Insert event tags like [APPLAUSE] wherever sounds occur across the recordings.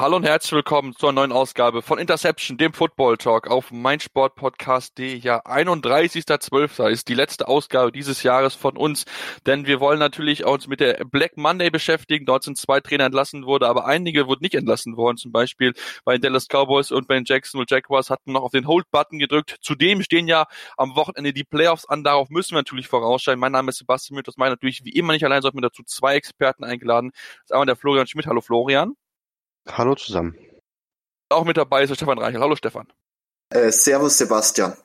Hallo und herzlich willkommen zur neuen Ausgabe von Interception, dem Football Talk auf meinsportpodcast.de. Ja, 31.12. ist die letzte Ausgabe dieses Jahres von uns, denn wir wollen natürlich uns mit der Black Monday beschäftigen. Dort sind zwei Trainer entlassen worden, aber einige wurden nicht entlassen worden. Zum Beispiel bei den Dallas Cowboys und bei den Jacksonville Jaguars hatten noch auf den Hold-Button gedrückt. Zudem stehen ja am Wochenende die Playoffs an. Darauf müssen wir natürlich vorausschauen. Mein Name ist Sebastian Müth. Das meine natürlich wie immer nicht allein, sondern dazu zwei Experten eingeladen. Das ist einmal der Florian Schmidt. Hallo Florian. Hallo zusammen. Auch mit dabei ist der Stefan Reichel. Hallo Stefan. Äh, servus Sebastian.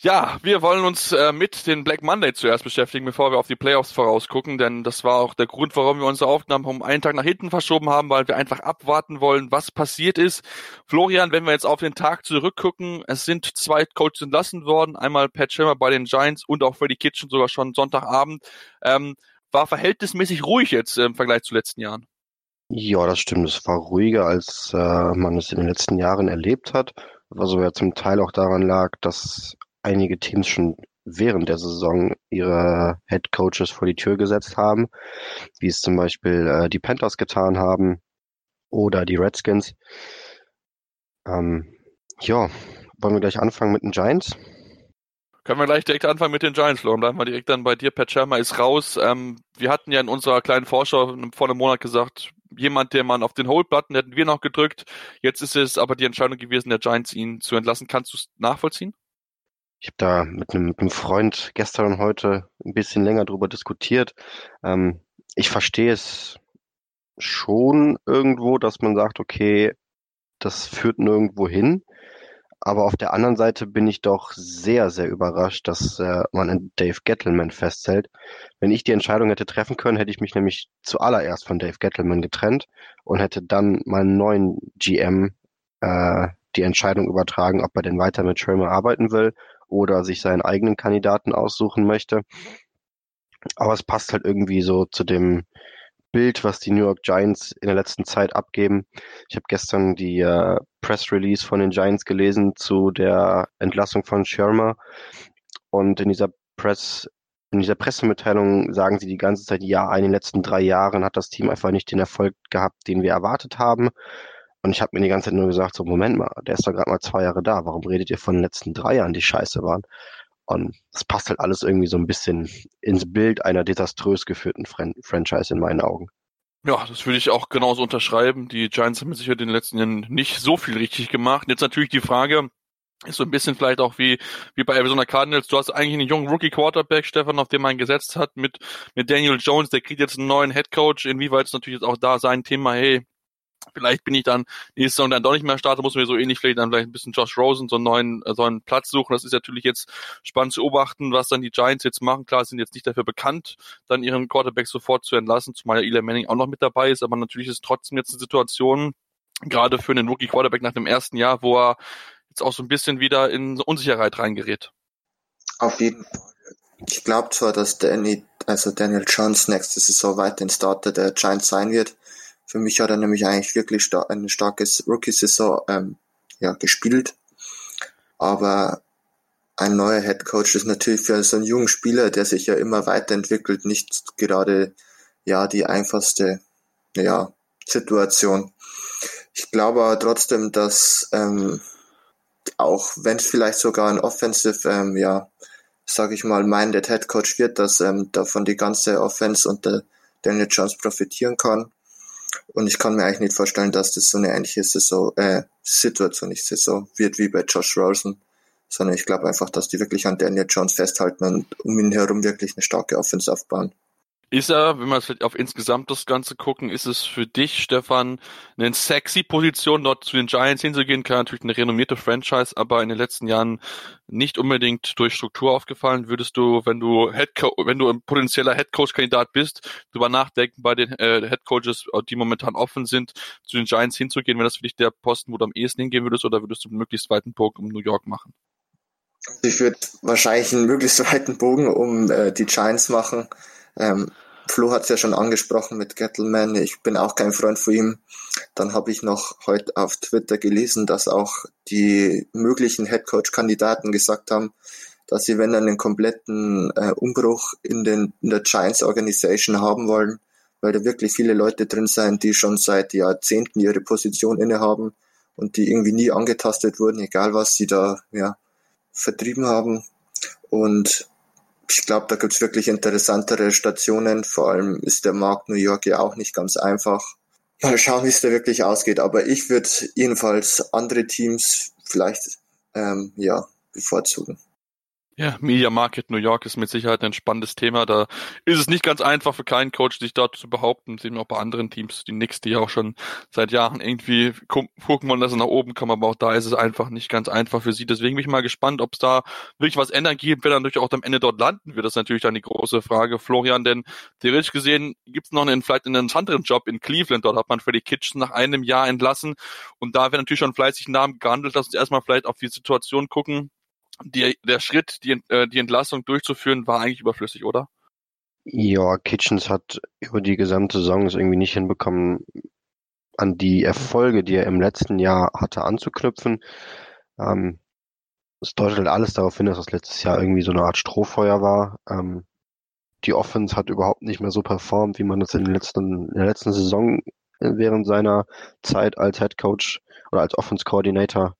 Ja, wir wollen uns äh, mit den Black Monday zuerst beschäftigen, bevor wir auf die Playoffs vorausgucken, denn das war auch der Grund, warum wir unsere Aufnahmen um einen Tag nach hinten verschoben haben, weil wir einfach abwarten wollen, was passiert ist. Florian, wenn wir jetzt auf den Tag zurückgucken, es sind zwei Coaches entlassen worden, einmal Pat Schirmer bei den Giants und auch Freddy Kitchen sogar schon Sonntagabend. Ähm, war verhältnismäßig ruhig jetzt äh, im Vergleich zu letzten Jahren. Ja, das stimmt. Es war ruhiger, als äh, man es in den letzten Jahren erlebt hat, was aber ja zum Teil auch daran lag, dass einige Teams schon während der Saison ihre Head Coaches vor die Tür gesetzt haben, wie es zum Beispiel äh, die Panthers getan haben oder die Redskins. Ähm, ja, wollen wir gleich anfangen mit den Giants? Können wir gleich direkt anfangen mit den Giants, Florian. Bleiben wir direkt dann bei dir. Pat Shermer ist raus. Ähm, wir hatten ja in unserer kleinen Vorschau vor einem Monat gesagt, jemand, der man auf den Hold-Button hätten wir noch gedrückt. Jetzt ist es aber die Entscheidung gewesen, der Giants ihn zu entlassen. Kannst du es nachvollziehen? Ich habe da mit einem, mit einem Freund gestern und heute ein bisschen länger drüber diskutiert. Ähm, ich verstehe es schon irgendwo, dass man sagt, okay, das führt nirgendwo hin. Aber auf der anderen Seite bin ich doch sehr, sehr überrascht, dass äh, man an Dave Gettleman festhält. Wenn ich die Entscheidung hätte treffen können, hätte ich mich nämlich zuallererst von Dave Gettleman getrennt und hätte dann meinen neuen GM äh, die Entscheidung übertragen, ob er denn weiter mit Schirmer arbeiten will oder sich seinen eigenen Kandidaten aussuchen möchte. Aber es passt halt irgendwie so zu dem Bild, was die New York Giants in der letzten Zeit abgeben. Ich habe gestern die äh, Press Release von den Giants gelesen zu der Entlassung von Shermer und in dieser Press in dieser Pressemitteilung sagen sie die ganze Zeit, ja, in den letzten drei Jahren hat das Team einfach nicht den Erfolg gehabt, den wir erwartet haben. Und ich habe mir die ganze Zeit nur gesagt, so Moment mal, der ist doch gerade mal zwei Jahre da. Warum redet ihr von den letzten drei Jahren, die scheiße waren? Und das passt halt alles irgendwie so ein bisschen ins Bild einer desaströs geführten Fran Franchise in meinen Augen. Ja, das würde ich auch genauso unterschreiben. Die Giants haben sicher in den letzten Jahren nicht so viel richtig gemacht. Jetzt natürlich die Frage, ist so ein bisschen vielleicht auch wie, wie bei Arizona Cardinals. Du hast eigentlich einen jungen Rookie Quarterback, Stefan, auf den man gesetzt hat mit, mit Daniel Jones. Der kriegt jetzt einen neuen Head Coach. Inwieweit ist natürlich jetzt auch da sein Thema, hey, Vielleicht bin ich dann nächste Saison dann doch nicht mehr starten, muss mir so ähnlich vielleicht dann vielleicht ein bisschen Josh Rosen so einen neuen, äh, so einen Platz suchen. Das ist natürlich jetzt spannend zu beobachten, was dann die Giants jetzt machen. Klar, sind jetzt nicht dafür bekannt, dann ihren Quarterback sofort zu entlassen, zumal ja Eli Manning auch noch mit dabei ist, aber natürlich ist trotzdem jetzt eine Situation, gerade für einen Rookie Quarterback nach dem ersten Jahr, wo er jetzt auch so ein bisschen wieder in Unsicherheit reingerät. Auf jeden Fall. Ich glaube zwar, dass Danny, also Daniel Jones nächste Saison weiter den Starter der Giants sein wird, für mich hat er nämlich eigentlich wirklich sta eine starke Rookie-Saison ähm, ja, gespielt. Aber ein neuer Head Coach ist natürlich für so einen jungen Spieler, der sich ja immer weiterentwickelt, nicht gerade ja die einfachste ja, Situation. Ich glaube aber trotzdem, dass ähm, auch wenn es vielleicht sogar ein Offensive, ähm, ja, sage ich mal, minded Head Coach wird, dass ähm, davon die ganze Offense und der Daniel Jones profitieren kann. Und ich kann mir eigentlich nicht vorstellen, dass das so eine ähnliche Saison, äh, Situation, nicht Saison, wird wie bei Josh Rosen, sondern ich glaube einfach, dass die wirklich an Daniel Jones festhalten und um ihn herum wirklich eine starke Offense aufbauen. Ist er, wenn wir vielleicht auf insgesamt das Ganze gucken, ist es für dich, Stefan, eine sexy Position, dort zu den Giants hinzugehen? Kann natürlich eine renommierte Franchise, aber in den letzten Jahren nicht unbedingt durch Struktur aufgefallen. Würdest du, wenn du Head wenn du ein potenzieller Headcoach-Kandidat bist, darüber nachdenken, bei den äh, Headcoaches, die momentan offen sind, zu den Giants hinzugehen? Wäre das für dich der Posten, wo du am ehesten hingehen würdest, oder würdest du einen möglichst weiten Bogen um New York machen? Ich würde wahrscheinlich einen möglichst weiten Bogen um äh, die Giants machen ähm, Flo hat es ja schon angesprochen mit Gettleman. Ich bin auch kein Freund von ihm. Dann habe ich noch heute auf Twitter gelesen, dass auch die möglichen Headcoach-Kandidaten gesagt haben, dass sie, wenn einen kompletten äh, Umbruch in, den, in der Giants Organisation haben wollen, weil da wirklich viele Leute drin sind, die schon seit Jahrzehnten ihre Position innehaben und die irgendwie nie angetastet wurden, egal was sie da ja, vertrieben haben. Und ich glaube, da gibt's wirklich interessantere Stationen. Vor allem ist der Markt New York ja auch nicht ganz einfach. Mal schauen, wie es da wirklich ausgeht. Aber ich würde jedenfalls andere Teams vielleicht ähm, ja bevorzugen. Ja, Media Market New York ist mit Sicherheit ein spannendes Thema. Da ist es nicht ganz einfach für keinen Coach, sich dort zu behaupten. Sehen wir auch bei anderen Teams, die Knicks, die ja auch schon seit Jahren irgendwie gucken wollen, dass sie nach oben kommen, aber auch da ist es einfach nicht ganz einfach für sie. Deswegen bin ich mal gespannt, ob es da wirklich was ändern gibt, wer dann natürlich auch am Ende dort landen wird. Das ist natürlich dann die große Frage, Florian, denn theoretisch gesehen gibt es noch einen, vielleicht einen anderen Job in Cleveland. Dort hat man Freddy Kitchen nach einem Jahr entlassen und da wird natürlich schon fleißig Namen gehandelt. Lass uns erstmal vielleicht auf die Situation gucken die, der Schritt, die, äh, die Entlassung durchzuführen, war eigentlich überflüssig, oder? Ja, Kitchens hat über die gesamte Saison es irgendwie nicht hinbekommen, an die Erfolge, die er im letzten Jahr hatte, anzuknüpfen. Ähm, es deutet halt alles darauf hin, dass das letztes Jahr irgendwie so eine Art Strohfeuer war. Ähm, die Offense hat überhaupt nicht mehr so performt, wie man das in, den letzten, in der letzten Saison während seiner Zeit als Head Coach oder als Offense Coordinator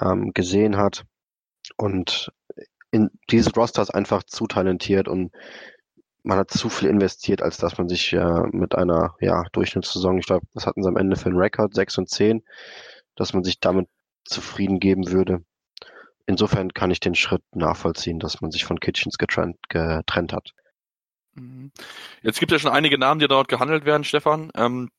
ähm, gesehen hat. Und in dieses Roster ist einfach zu talentiert und man hat zu viel investiert, als dass man sich äh, mit einer ja, Durchschnittssaison, ich glaube, das hatten sie am Ende für einen Rekord, 6 und 10, dass man sich damit zufrieden geben würde. Insofern kann ich den Schritt nachvollziehen, dass man sich von Kitchens getrennt, getrennt hat. Mhm. Jetzt gibt es ja schon einige Namen, die dort gehandelt werden, Stefan. Ähm,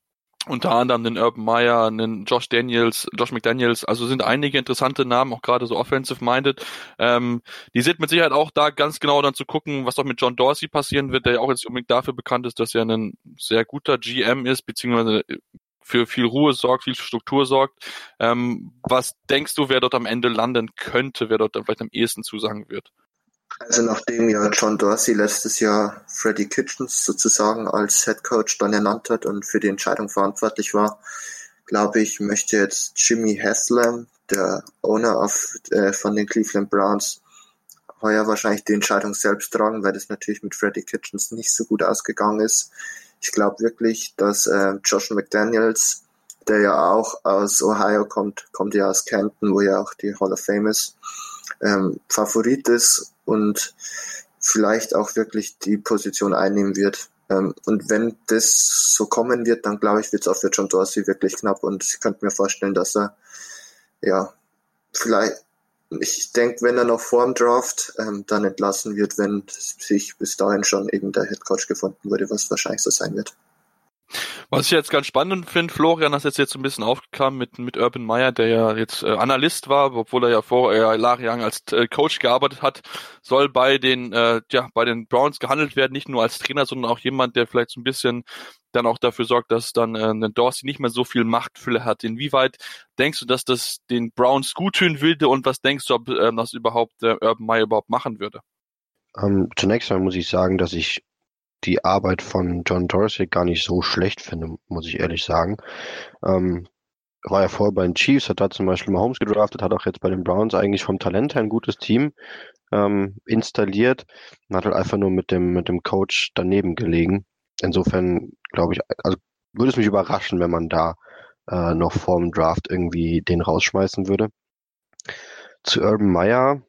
unter anderem den Urban Meyer, einen Josh Daniels, Josh McDaniels, also sind einige interessante Namen, auch gerade so offensive-minded. Ähm, die sind mit Sicherheit auch da ganz genau dann zu gucken, was auch mit John Dorsey passieren wird, der ja auch jetzt unbedingt dafür bekannt ist, dass er ein sehr guter GM ist, beziehungsweise für viel Ruhe sorgt, viel Struktur sorgt. Ähm, was denkst du, wer dort am Ende landen könnte, wer dort dann vielleicht am ehesten zusagen wird? Also nachdem ja John Dorsey letztes Jahr Freddie Kitchens sozusagen als Head Coach dann ernannt hat und für die Entscheidung verantwortlich war, glaube ich, möchte jetzt Jimmy Haslam, der Owner of, äh, von den Cleveland Browns, heuer wahrscheinlich die Entscheidung selbst tragen, weil das natürlich mit Freddie Kitchens nicht so gut ausgegangen ist. Ich glaube wirklich, dass äh, Josh McDaniels, der ja auch aus Ohio kommt, kommt ja aus Canton, wo ja auch die Hall of Fame ist, ähm, Favorit ist und vielleicht auch wirklich die Position einnehmen wird. Ähm, und wenn das so kommen wird, dann glaube ich, wird es auch für John Dorsey wirklich knapp und ich könnte mir vorstellen, dass er ja vielleicht ich denke, wenn er noch vor dem Draft ähm, dann entlassen wird, wenn sich bis dahin schon eben der Headcoach gefunden wurde, was wahrscheinlich so sein wird. Was ich jetzt ganz spannend finde, Florian, das jetzt jetzt ein bisschen aufgekam mit, mit Urban Meyer, der ja jetzt äh, Analyst war, obwohl er ja vorher äh, jahrelang als äh, Coach gearbeitet hat, soll bei den, äh, ja, bei den Browns gehandelt werden, nicht nur als Trainer, sondern auch jemand, der vielleicht so ein bisschen dann auch dafür sorgt, dass dann äh, Dorsey nicht mehr so viel Machtfülle hat. Inwieweit denkst du, dass das den Browns gut tun würde und was denkst du, ob äh, das überhaupt äh, Urban Meyer überhaupt machen würde? Um, ähm, zunächst einmal muss ich sagen, dass ich die Arbeit von John Dorsey gar nicht so schlecht finde, muss ich ehrlich sagen. Ähm, war ja vorher bei den Chiefs, hat da zum Beispiel Mahomes gedraftet, hat auch jetzt bei den Browns eigentlich vom Talent her ein gutes Team ähm, installiert und hat halt einfach nur mit dem, mit dem Coach daneben gelegen. Insofern glaube ich, also würde es mich überraschen, wenn man da äh, noch vor dem Draft irgendwie den rausschmeißen würde. Zu Urban Meyer,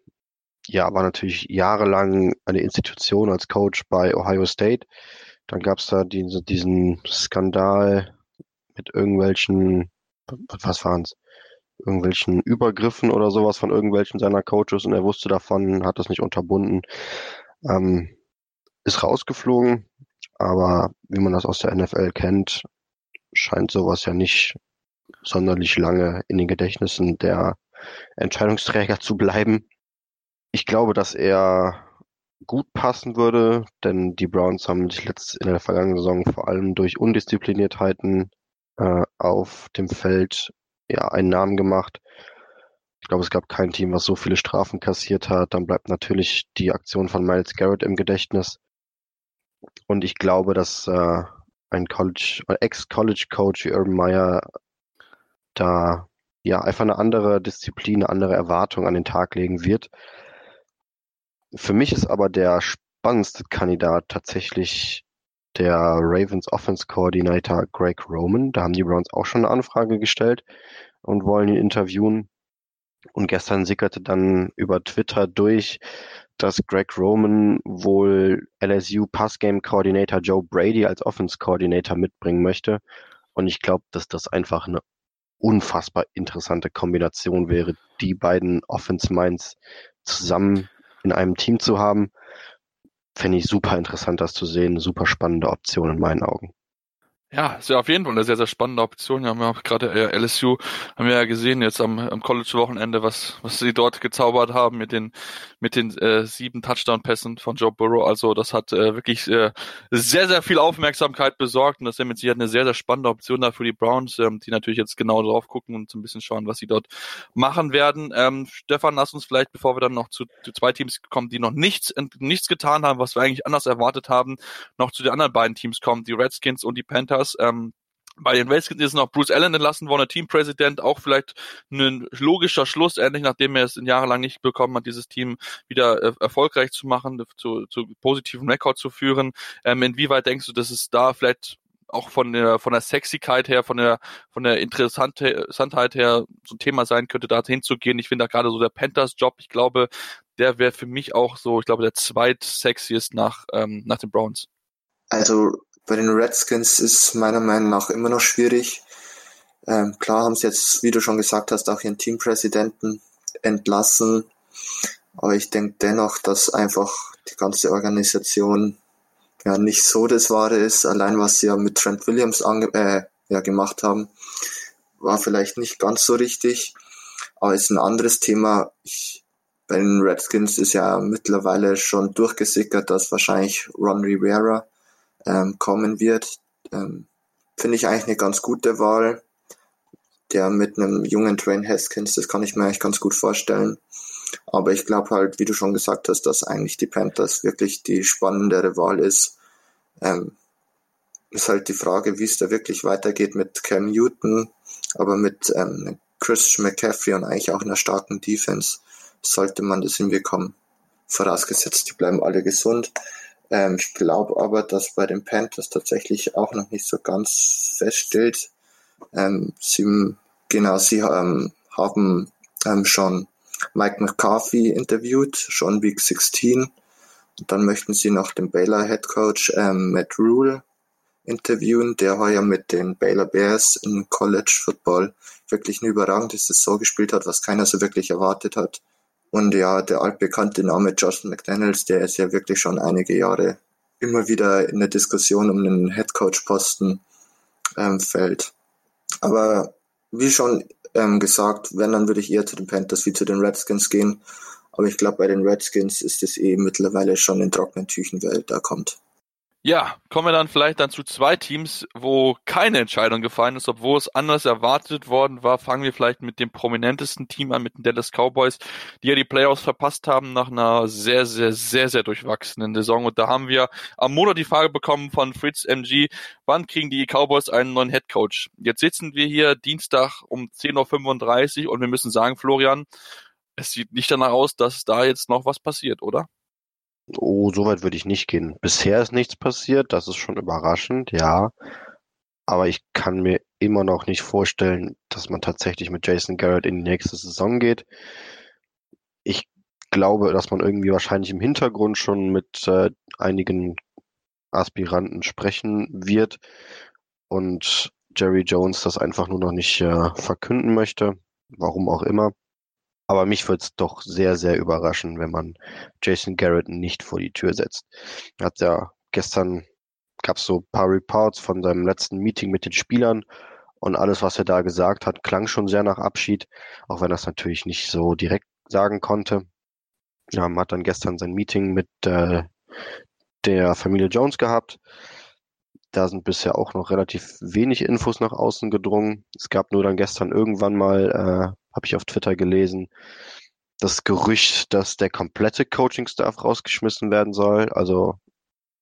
ja, war natürlich jahrelang eine Institution als Coach bei Ohio State. Dann gab es da diese, diesen Skandal mit irgendwelchen, was waren's, irgendwelchen Übergriffen oder sowas von irgendwelchen seiner Coaches und er wusste davon, hat das nicht unterbunden, ähm, ist rausgeflogen. Aber wie man das aus der NFL kennt, scheint sowas ja nicht sonderlich lange in den Gedächtnissen der Entscheidungsträger zu bleiben. Ich glaube, dass er gut passen würde, denn die Browns haben sich letzt, in der vergangenen Saison vor allem durch Undiszipliniertheiten äh, auf dem Feld ja einen Namen gemacht. Ich glaube, es gab kein Team, was so viele Strafen kassiert hat. Dann bleibt natürlich die Aktion von Miles Garrett im Gedächtnis. Und ich glaube, dass äh, ein College, Ex-College-Coach wie Urban Meyer da ja einfach eine andere Disziplin, eine andere Erwartung an den Tag legen wird. Für mich ist aber der spannendste Kandidat tatsächlich der Ravens Offense Coordinator Greg Roman. Da haben die Browns auch schon eine Anfrage gestellt und wollen ihn interviewen. Und gestern sickerte dann über Twitter durch, dass Greg Roman wohl LSU Passgame Coordinator Joe Brady als Offense Coordinator mitbringen möchte. Und ich glaube, dass das einfach eine unfassbar interessante Kombination wäre, die beiden Offense Minds zusammen in einem Team zu haben. Fände ich super interessant, das zu sehen. Super spannende Option in meinen Augen. Ja, ist ja auf jeden Fall eine sehr, sehr spannende Option. Wir haben ja gerade äh, LSU, haben wir ja gesehen jetzt am, am College-Wochenende, was, was sie dort gezaubert haben mit den, mit den äh, sieben Touchdown-Pässen von Joe Burrow. Also das hat äh, wirklich äh, sehr, sehr viel Aufmerksamkeit besorgt und das ist ja mit Sicherheit eine sehr, sehr spannende Option da für die Browns, ähm, die natürlich jetzt genau drauf gucken und so ein bisschen schauen, was sie dort machen werden. Ähm, Stefan, lass uns vielleicht, bevor wir dann noch zu, zu zwei Teams kommen, die noch nichts, nichts getan haben, was wir eigentlich anders erwartet haben, noch zu den anderen beiden Teams kommen, die Redskins und die Panthers Packers. Ähm, bei den Redskins ist noch Bruce Allen entlassen worden, Teampräsident, auch vielleicht ein logischer Schluss, endlich nachdem er es jahrelang nicht bekommen hat, dieses Team wieder äh, erfolgreich zu machen, zu, zu positiven Rekord zu führen. Ähm, inwieweit denkst du, dass es da vielleicht auch von der von der Sexigkeit her, von der von der Interessantheit her so ein Thema sein könnte, da hinzugehen. Ich finde da gerade so der Panthers Job, ich glaube, der wäre für mich auch so, ich glaube, der zweitsexiest nach ähm, nach den Browns. Also bei den Redskins ist meiner Meinung nach immer noch schwierig. Ähm, klar haben sie jetzt, wie du schon gesagt hast, auch ihren Teampräsidenten entlassen. Aber ich denke dennoch, dass einfach die ganze Organisation ja nicht so das Wahre ist. Allein was sie ja mit Trent Williams ange äh, ja, gemacht haben, war vielleicht nicht ganz so richtig. Aber ist ein anderes Thema. Ich, bei den Redskins ist ja mittlerweile schon durchgesickert, dass wahrscheinlich Ron Rivera ähm, kommen wird. Ähm, Finde ich eigentlich eine ganz gute Wahl. Der mit einem jungen Train Haskins, das kann ich mir eigentlich ganz gut vorstellen. Aber ich glaube halt, wie du schon gesagt hast, dass eigentlich die Panthers wirklich die spannendere Wahl ist. Ähm, ist halt die Frage, wie es da wirklich weitergeht mit Cam Newton, aber mit ähm, Christian McCaffrey und eigentlich auch einer starken Defense sollte man das hinbekommen. Vorausgesetzt, die bleiben alle gesund. Ähm, ich glaube aber, dass bei den Panthers tatsächlich auch noch nicht so ganz feststeht. Ähm, sie, genau, sie ähm, haben ähm, schon Mike McCarthy interviewt, schon Week 16. Und dann möchten sie noch den Baylor Head Coach ähm, Matt Rule interviewen, der heuer mit den Baylor Bears im College Football wirklich eine überragende Saison gespielt hat, was keiner so wirklich erwartet hat. Und ja, der altbekannte Name Justin McDaniels, der ist ja wirklich schon einige Jahre immer wieder in der Diskussion um den Headcoach-Posten ähm, fällt. Aber wie schon ähm, gesagt, wenn, dann würde ich eher zu den Panthers wie zu den Redskins gehen. Aber ich glaube, bei den Redskins ist es eh mittlerweile schon in trockenen Tüchen, wer da kommt. Ja, kommen wir dann vielleicht dann zu zwei Teams, wo keine Entscheidung gefallen ist, obwohl es anders erwartet worden war. Fangen wir vielleicht mit dem prominentesten Team an, mit den Dallas Cowboys, die ja die Playoffs verpasst haben nach einer sehr, sehr, sehr, sehr durchwachsenen Saison. Und da haben wir am Monat die Frage bekommen von Fritz MG, wann kriegen die Cowboys einen neuen Headcoach? Jetzt sitzen wir hier Dienstag um 10.35 Uhr und wir müssen sagen, Florian, es sieht nicht danach aus, dass da jetzt noch was passiert, oder? Oh, so weit würde ich nicht gehen. Bisher ist nichts passiert, das ist schon überraschend, ja. Aber ich kann mir immer noch nicht vorstellen, dass man tatsächlich mit Jason Garrett in die nächste Saison geht. Ich glaube, dass man irgendwie wahrscheinlich im Hintergrund schon mit äh, einigen Aspiranten sprechen wird und Jerry Jones das einfach nur noch nicht äh, verkünden möchte, warum auch immer. Aber mich würde es doch sehr, sehr überraschen, wenn man Jason Garrett nicht vor die Tür setzt. Er hat ja gestern gab es so ein paar Reports von seinem letzten Meeting mit den Spielern und alles, was er da gesagt hat, klang schon sehr nach Abschied, auch wenn er es natürlich nicht so direkt sagen konnte. Ja, man hat dann gestern sein Meeting mit äh, der Familie Jones gehabt. Da sind bisher auch noch relativ wenig Infos nach außen gedrungen. Es gab nur dann gestern irgendwann mal äh, habe ich auf Twitter gelesen, das Gerücht, dass der komplette Coaching-Staff rausgeschmissen werden soll. Also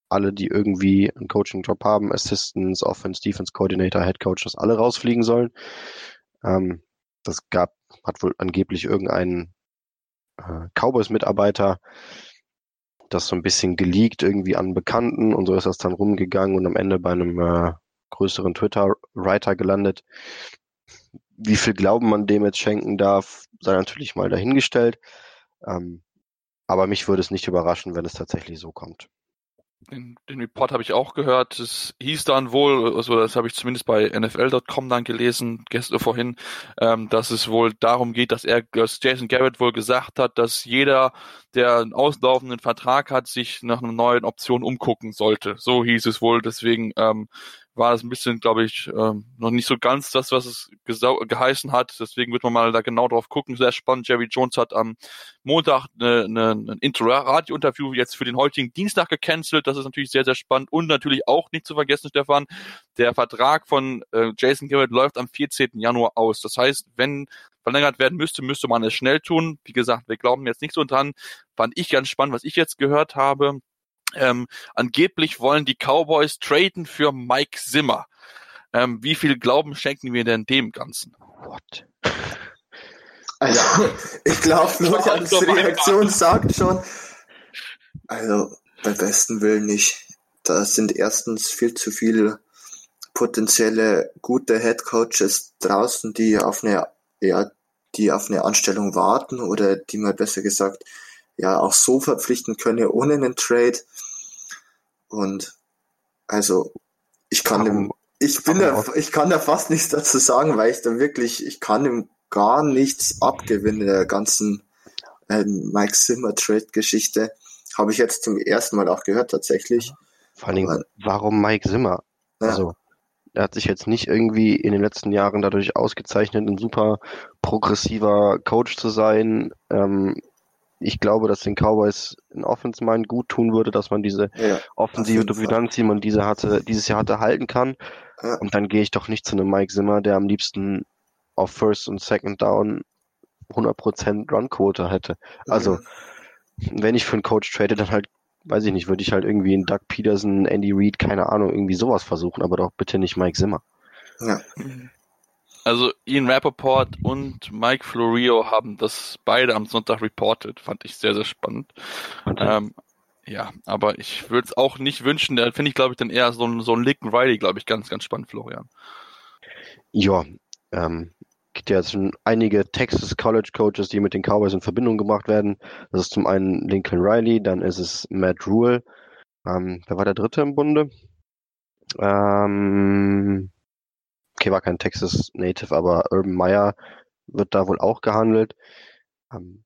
alle, die irgendwie einen Coaching-Job haben, Assistants, Offense, Defense Coordinator, Head Coach, dass alle rausfliegen sollen. Ähm, das gab, hat wohl angeblich irgendein äh, Cowboys-Mitarbeiter das so ein bisschen geleakt irgendwie an Bekannten und so ist das dann rumgegangen und am Ende bei einem äh, größeren Twitter-Writer gelandet. Wie viel Glauben man dem jetzt schenken darf, sei natürlich mal dahingestellt. Ähm, aber mich würde es nicht überraschen, wenn es tatsächlich so kommt. Den, den Report habe ich auch gehört. Es hieß dann wohl, also das habe ich zumindest bei NFL.com dann gelesen, gestern vorhin, ähm, dass es wohl darum geht, dass er, dass Jason Garrett wohl gesagt hat, dass jeder, der einen auslaufenden Vertrag hat, sich nach einer neuen Option umgucken sollte. So hieß es wohl. Deswegen ähm, war das ein bisschen, glaube ich, ähm, noch nicht so ganz das, was es geheißen hat. Deswegen wird man mal da genau drauf gucken. Sehr spannend. Jerry Jones hat am Montag eine, eine, ein Intro-Radio-Interview jetzt für den heutigen Dienstag gecancelt. Das ist natürlich sehr, sehr spannend. Und natürlich auch nicht zu vergessen, Stefan, der Vertrag von äh, Jason Garrett läuft am 14. Januar aus. Das heißt, wenn verlängert werden müsste, müsste man es schnell tun. Wie gesagt, wir glauben jetzt nicht so dran. Fand ich ganz spannend, was ich jetzt gehört habe ähm, angeblich wollen die Cowboys traden für Mike Zimmer. Ähm, wie viel Glauben schenken wir denn dem Ganzen? What? [LAUGHS] Also, ich glaube, Florians Reaktion sagt schon, also bei besten Willen nicht. Da sind erstens viel zu viele potenzielle gute Head Coaches draußen, die auf eine, ja, die auf eine Anstellung warten oder die mal besser gesagt ja auch so verpflichten könne ohne einen Trade. Und also ich kann dem, ich bin da, ich kann da fast nichts dazu sagen, weil ich da wirklich, ich kann ihm gar nichts abgewinnen der ganzen äh, Mike Zimmer Trade Geschichte. Habe ich jetzt zum ersten Mal auch gehört tatsächlich. Vor allen Dingen, warum Mike Zimmer? Ja. Also er hat sich jetzt nicht irgendwie in den letzten Jahren dadurch ausgezeichnet, ein super progressiver Coach zu sein. Ähm, ich glaube, dass den Cowboys in Offense Mind gut tun würde, dass man diese ja, offensive Dominanz, die man diese hatte, dieses Jahr hatte, halten kann. Ja. Und dann gehe ich doch nicht zu einem Mike Zimmer, der am liebsten auf First und Second Down 100% Run-Quote hätte. Also, mhm. wenn ich für einen Coach trade, dann halt, weiß ich nicht, würde ich halt irgendwie einen Doug Peterson, Andy Reid, keine Ahnung, irgendwie sowas versuchen, aber doch bitte nicht Mike Zimmer. Ja. Mhm. Also Ian Rappaport und Mike Florio haben das beide am Sonntag reported. Fand ich sehr, sehr spannend. Okay. Ähm, ja, aber ich würde es auch nicht wünschen. Da finde ich, glaube ich, dann eher so ein, so ein Lincoln Riley, glaube ich, ganz, ganz spannend, Florian. Ja, ähm, gibt ja jetzt schon einige Texas College Coaches, die mit den Cowboys in Verbindung gebracht werden. Das ist zum einen Lincoln Riley, dann ist es Matt Rule. Ähm, wer war der dritte im Bunde? Ähm, okay, war kein Texas Native, aber Urban Meyer wird da wohl auch gehandelt. Ähm,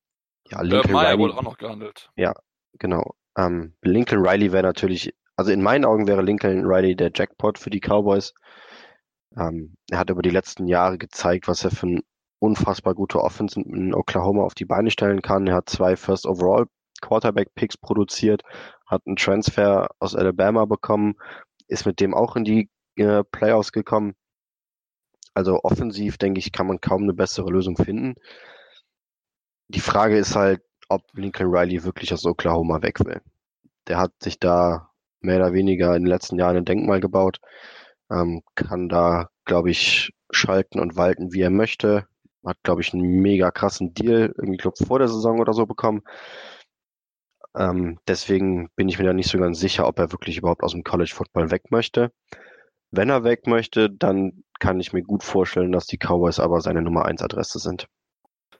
ja, Lincoln Urban Meyer wurde auch noch gehandelt. Ja, genau. Ähm, Lincoln Riley wäre natürlich, also in meinen Augen wäre Lincoln Riley der Jackpot für die Cowboys. Ähm, er hat über die letzten Jahre gezeigt, was er für ein unfassbar gute Offense in Oklahoma auf die Beine stellen kann. Er hat zwei First Overall Quarterback Picks produziert, hat einen Transfer aus Alabama bekommen, ist mit dem auch in die äh, Playoffs gekommen. Also offensiv, denke ich, kann man kaum eine bessere Lösung finden. Die Frage ist halt, ob Lincoln Riley wirklich aus Oklahoma weg will. Der hat sich da mehr oder weniger in den letzten Jahren ein Denkmal gebaut, ähm, kann da, glaube ich, schalten und walten, wie er möchte. Hat, glaube ich, einen mega krassen Deal, irgendwie, glaube vor der Saison oder so bekommen. Ähm, deswegen bin ich mir da nicht so ganz sicher, ob er wirklich überhaupt aus dem College Football weg möchte. Wenn er weg möchte, dann kann ich mir gut vorstellen, dass die Cowboys aber seine Nummer 1 Adresse sind.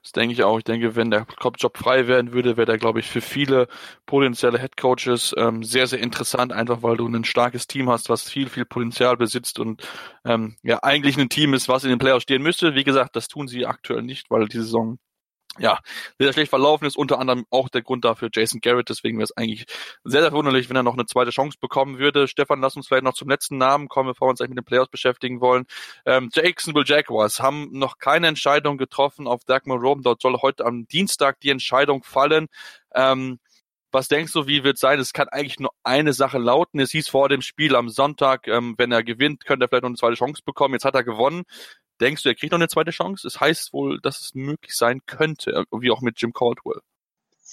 Das denke ich auch. Ich denke, wenn der Job frei werden würde, wäre der, glaube ich, für viele potenzielle Headcoaches ähm, sehr, sehr interessant, einfach weil du ein starkes Team hast, was viel, viel Potenzial besitzt und ähm, ja eigentlich ein Team ist, was in den Playoffs stehen müsste. Wie gesagt, das tun sie aktuell nicht, weil die Saison ja, sehr schlecht verlaufen ist, unter anderem auch der Grund dafür Jason Garrett, deswegen wäre es eigentlich sehr, sehr wunderlich, wenn er noch eine zweite Chance bekommen würde. Stefan, lass uns vielleicht noch zum letzten Namen kommen, bevor wir uns eigentlich mit den Playoffs beschäftigen wollen. Ähm, Jacksonville Jaguars haben noch keine Entscheidung getroffen auf Dagmar Rome, dort soll heute am Dienstag die Entscheidung fallen. Ähm, was denkst du, wie wird sein? Es kann eigentlich nur eine Sache lauten. Es hieß vor dem Spiel am Sonntag, ähm, wenn er gewinnt, könnte er vielleicht noch eine zweite Chance bekommen. Jetzt hat er gewonnen. Denkst du, er kriegt noch eine zweite Chance? Es heißt wohl, dass es möglich sein könnte, wie auch mit Jim Caldwell.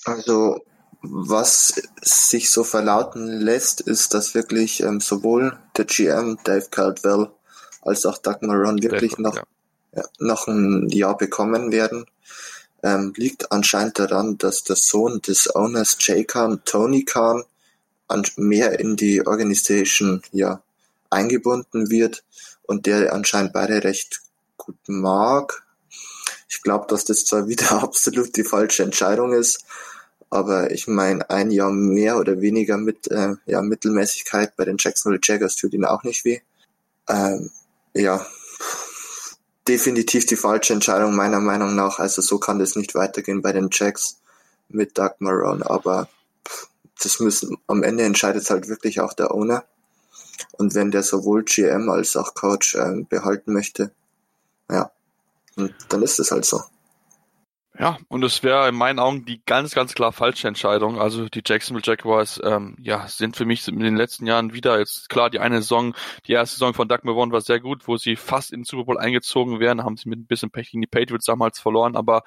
Also, was sich so verlauten lässt, ist, dass wirklich ähm, sowohl der GM Dave Caldwell als auch Doug Marron wirklich Dave, noch, ja. Ja, noch ein Jahr bekommen werden. ähm, liegt anscheinend daran, dass der Sohn des Owners Jay Khan, Tony Khan, mehr in die Organisation ja eingebunden wird und der anscheinend beide recht gut mag. Ich glaube, dass das zwar wieder [LAUGHS] absolut die falsche Entscheidung ist, aber ich meine, ein Jahr mehr oder weniger mit äh, ja, Mittelmäßigkeit bei den Jacksonville Jaguars tut ihn auch nicht weh. Ähm, ja, definitiv die falsche Entscheidung meiner Meinung nach. Also so kann das nicht weitergehen bei den Jacks mit Doug Marone. Aber das müssen am Ende entscheidet halt wirklich auch der Owner. Und wenn der sowohl GM als auch Coach äh, behalten möchte, ja, dann ist es halt so. Ja, und es wäre in meinen Augen die ganz, ganz klar falsche Entscheidung. Also die Jacksonville Jaguars, ähm, ja, sind für mich in den letzten Jahren wieder jetzt klar die eine Saison, die erste Saison von Doug Marrone war sehr gut, wo sie fast in den Super Bowl eingezogen wären, haben sie mit ein bisschen Pech gegen die Patriots damals verloren. Aber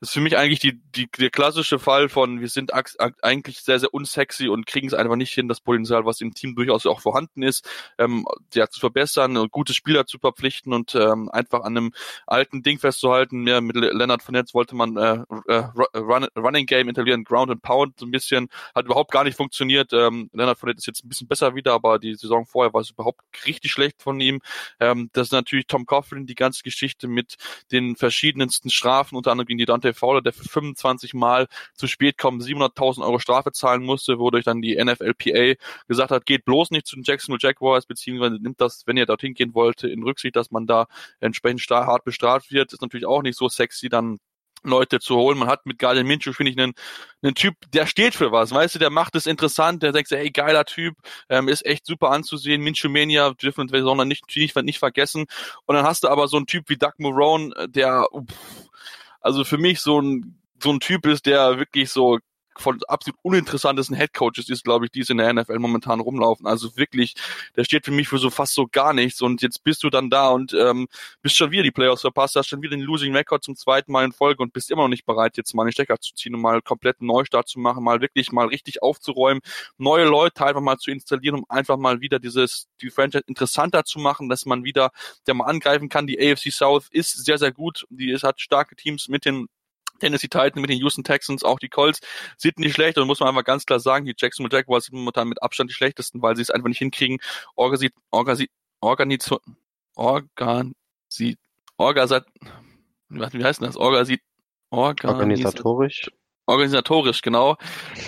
das ist für mich eigentlich die, die, der klassische Fall von, wir sind eigentlich sehr, sehr unsexy und kriegen es einfach nicht hin, das Potenzial, was im Team durchaus auch vorhanden ist, ähm, ja, zu verbessern, gute Spieler zu verpflichten und ähm, einfach an einem alten Ding festzuhalten. Ja, mit Leonard Fournette wollte man äh, äh, Run, Running Game etablieren, Ground and Pound so ein bisschen, hat überhaupt gar nicht funktioniert. Ähm, Leonard Fournette ist jetzt ein bisschen besser wieder, aber die Saison vorher war es überhaupt richtig schlecht von ihm. Ähm, das ist natürlich Tom Coughlin, die ganze Geschichte mit den verschiedensten Strafen, unter anderem gegen die Dante Fowler, der für 25 Mal zu spät kommt, 700.000 Euro Strafe zahlen musste, wodurch dann die NFLPA gesagt hat, geht bloß nicht zu den Jacksonville Jaguars, beziehungsweise nimmt das, wenn ihr dorthin gehen wollte, in Rücksicht, dass man da entsprechend hart bestraft wird. Ist natürlich auch nicht so sexy, dann Leute zu holen. Man hat mit Gardner Minshew, finde ich, einen, einen Typ, der steht für was, weißt du, der macht es interessant, der denkt, hey, geiler Typ, ähm, ist echt super anzusehen, Minshew Mania, dürfen wir sondern nicht, nicht, nicht vergessen. Und dann hast du aber so einen Typ wie Doug Marone, der, also für mich so ein, so ein Typ ist, der wirklich so von absolut uninteressantesten Headcoaches ist, glaube ich, die es in der NFL momentan rumlaufen. Also wirklich, der steht für mich für so fast so gar nichts. Und jetzt bist du dann da und ähm, bist schon wieder die Playoffs verpasst, hast schon wieder den Losing Record zum zweiten Mal in Folge und bist immer noch nicht bereit, jetzt mal einen Stecker zu ziehen und mal komplett einen Neustart zu machen, mal wirklich mal richtig aufzuräumen, neue Leute einfach mal zu installieren, um einfach mal wieder dieses, die Franchise interessanter zu machen, dass man wieder, der mal angreifen kann. Die AFC South ist sehr, sehr gut. Die ist, hat starke Teams mit den Tennessee Titans mit den Houston Texans, auch die Colts sind nicht schlecht und muss man einfach ganz klar sagen, die Jacksonville Jaguars sind momentan mit Abstand die schlechtesten, weil sie es einfach nicht hinkriegen, organisiert, organisiert, organisiert, organisiert, organisiert, wie heißt das? Organisiert, organisatorisch organisatorisch genau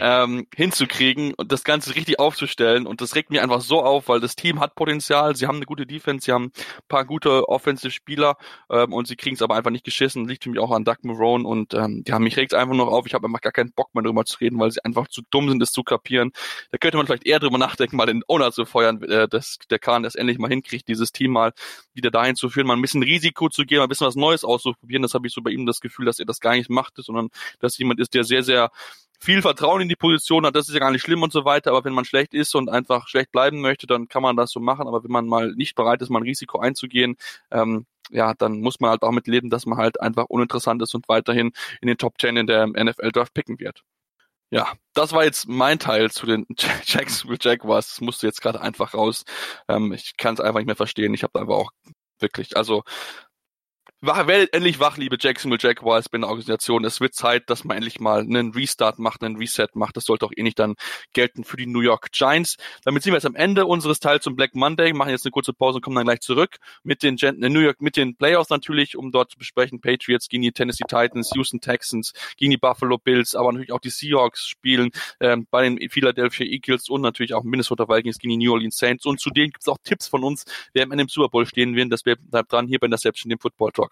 ähm, hinzukriegen und das Ganze richtig aufzustellen. Und das regt mich einfach so auf, weil das Team hat Potenzial, sie haben eine gute Defense, sie haben ein paar gute Offensive-Spieler ähm, und sie kriegen es aber einfach nicht geschissen. Liegt für mich auch an Doug Marone und ähm, ja, mich regt einfach noch auf. Ich habe einfach gar keinen Bock mehr drüber zu reden, weil sie einfach zu dumm sind, es zu kapieren. Da könnte man vielleicht eher drüber nachdenken, mal den Owner zu feuern, äh, dass der Kahn das endlich mal hinkriegt, dieses Team mal wieder dahin zu führen, mal ein bisschen Risiko zu gehen, mal ein bisschen was Neues auszuprobieren. Das habe ich so bei ihm das Gefühl, dass er das gar nicht macht, sondern dass jemand ist, der sehr, sehr viel Vertrauen in die Position hat, das ist ja gar nicht schlimm und so weiter, aber wenn man schlecht ist und einfach schlecht bleiben möchte, dann kann man das so machen, aber wenn man mal nicht bereit ist, mal ein Risiko einzugehen, ähm, ja, dann muss man halt auch mit leben, dass man halt einfach uninteressant ist und weiterhin in den Top Ten in der NFL Draft picken wird. Ja, das war jetzt mein Teil zu den [LAUGHS] Jacksonville Jaguars. Das musste jetzt gerade einfach raus. Ähm, ich kann es einfach nicht mehr verstehen. Ich habe einfach auch wirklich, also Wach, werdet endlich wach, liebe Jacksonville Jaguars, bin eine Organisation. Es wird Zeit, dass man endlich mal einen Restart macht, einen Reset macht. Das sollte auch eh nicht dann gelten für die New York Giants. Damit sind wir jetzt am Ende unseres Teils zum Black Monday, machen jetzt eine kurze Pause und kommen dann gleich zurück mit den Gen New York, mit den Playoffs natürlich, um dort zu besprechen. Patriots gegen die Tennessee Titans, Houston Texans, gegen die Buffalo Bills, aber natürlich auch die Seahawks spielen ähm, bei den Philadelphia Eagles und natürlich auch Minnesota Vikings gegen die New Orleans Saints. Und zudem gibt es auch Tipps von uns, wer Ende im Super Bowl stehen wird. Das bleibt dran hier bei der Selbst dem Football Talk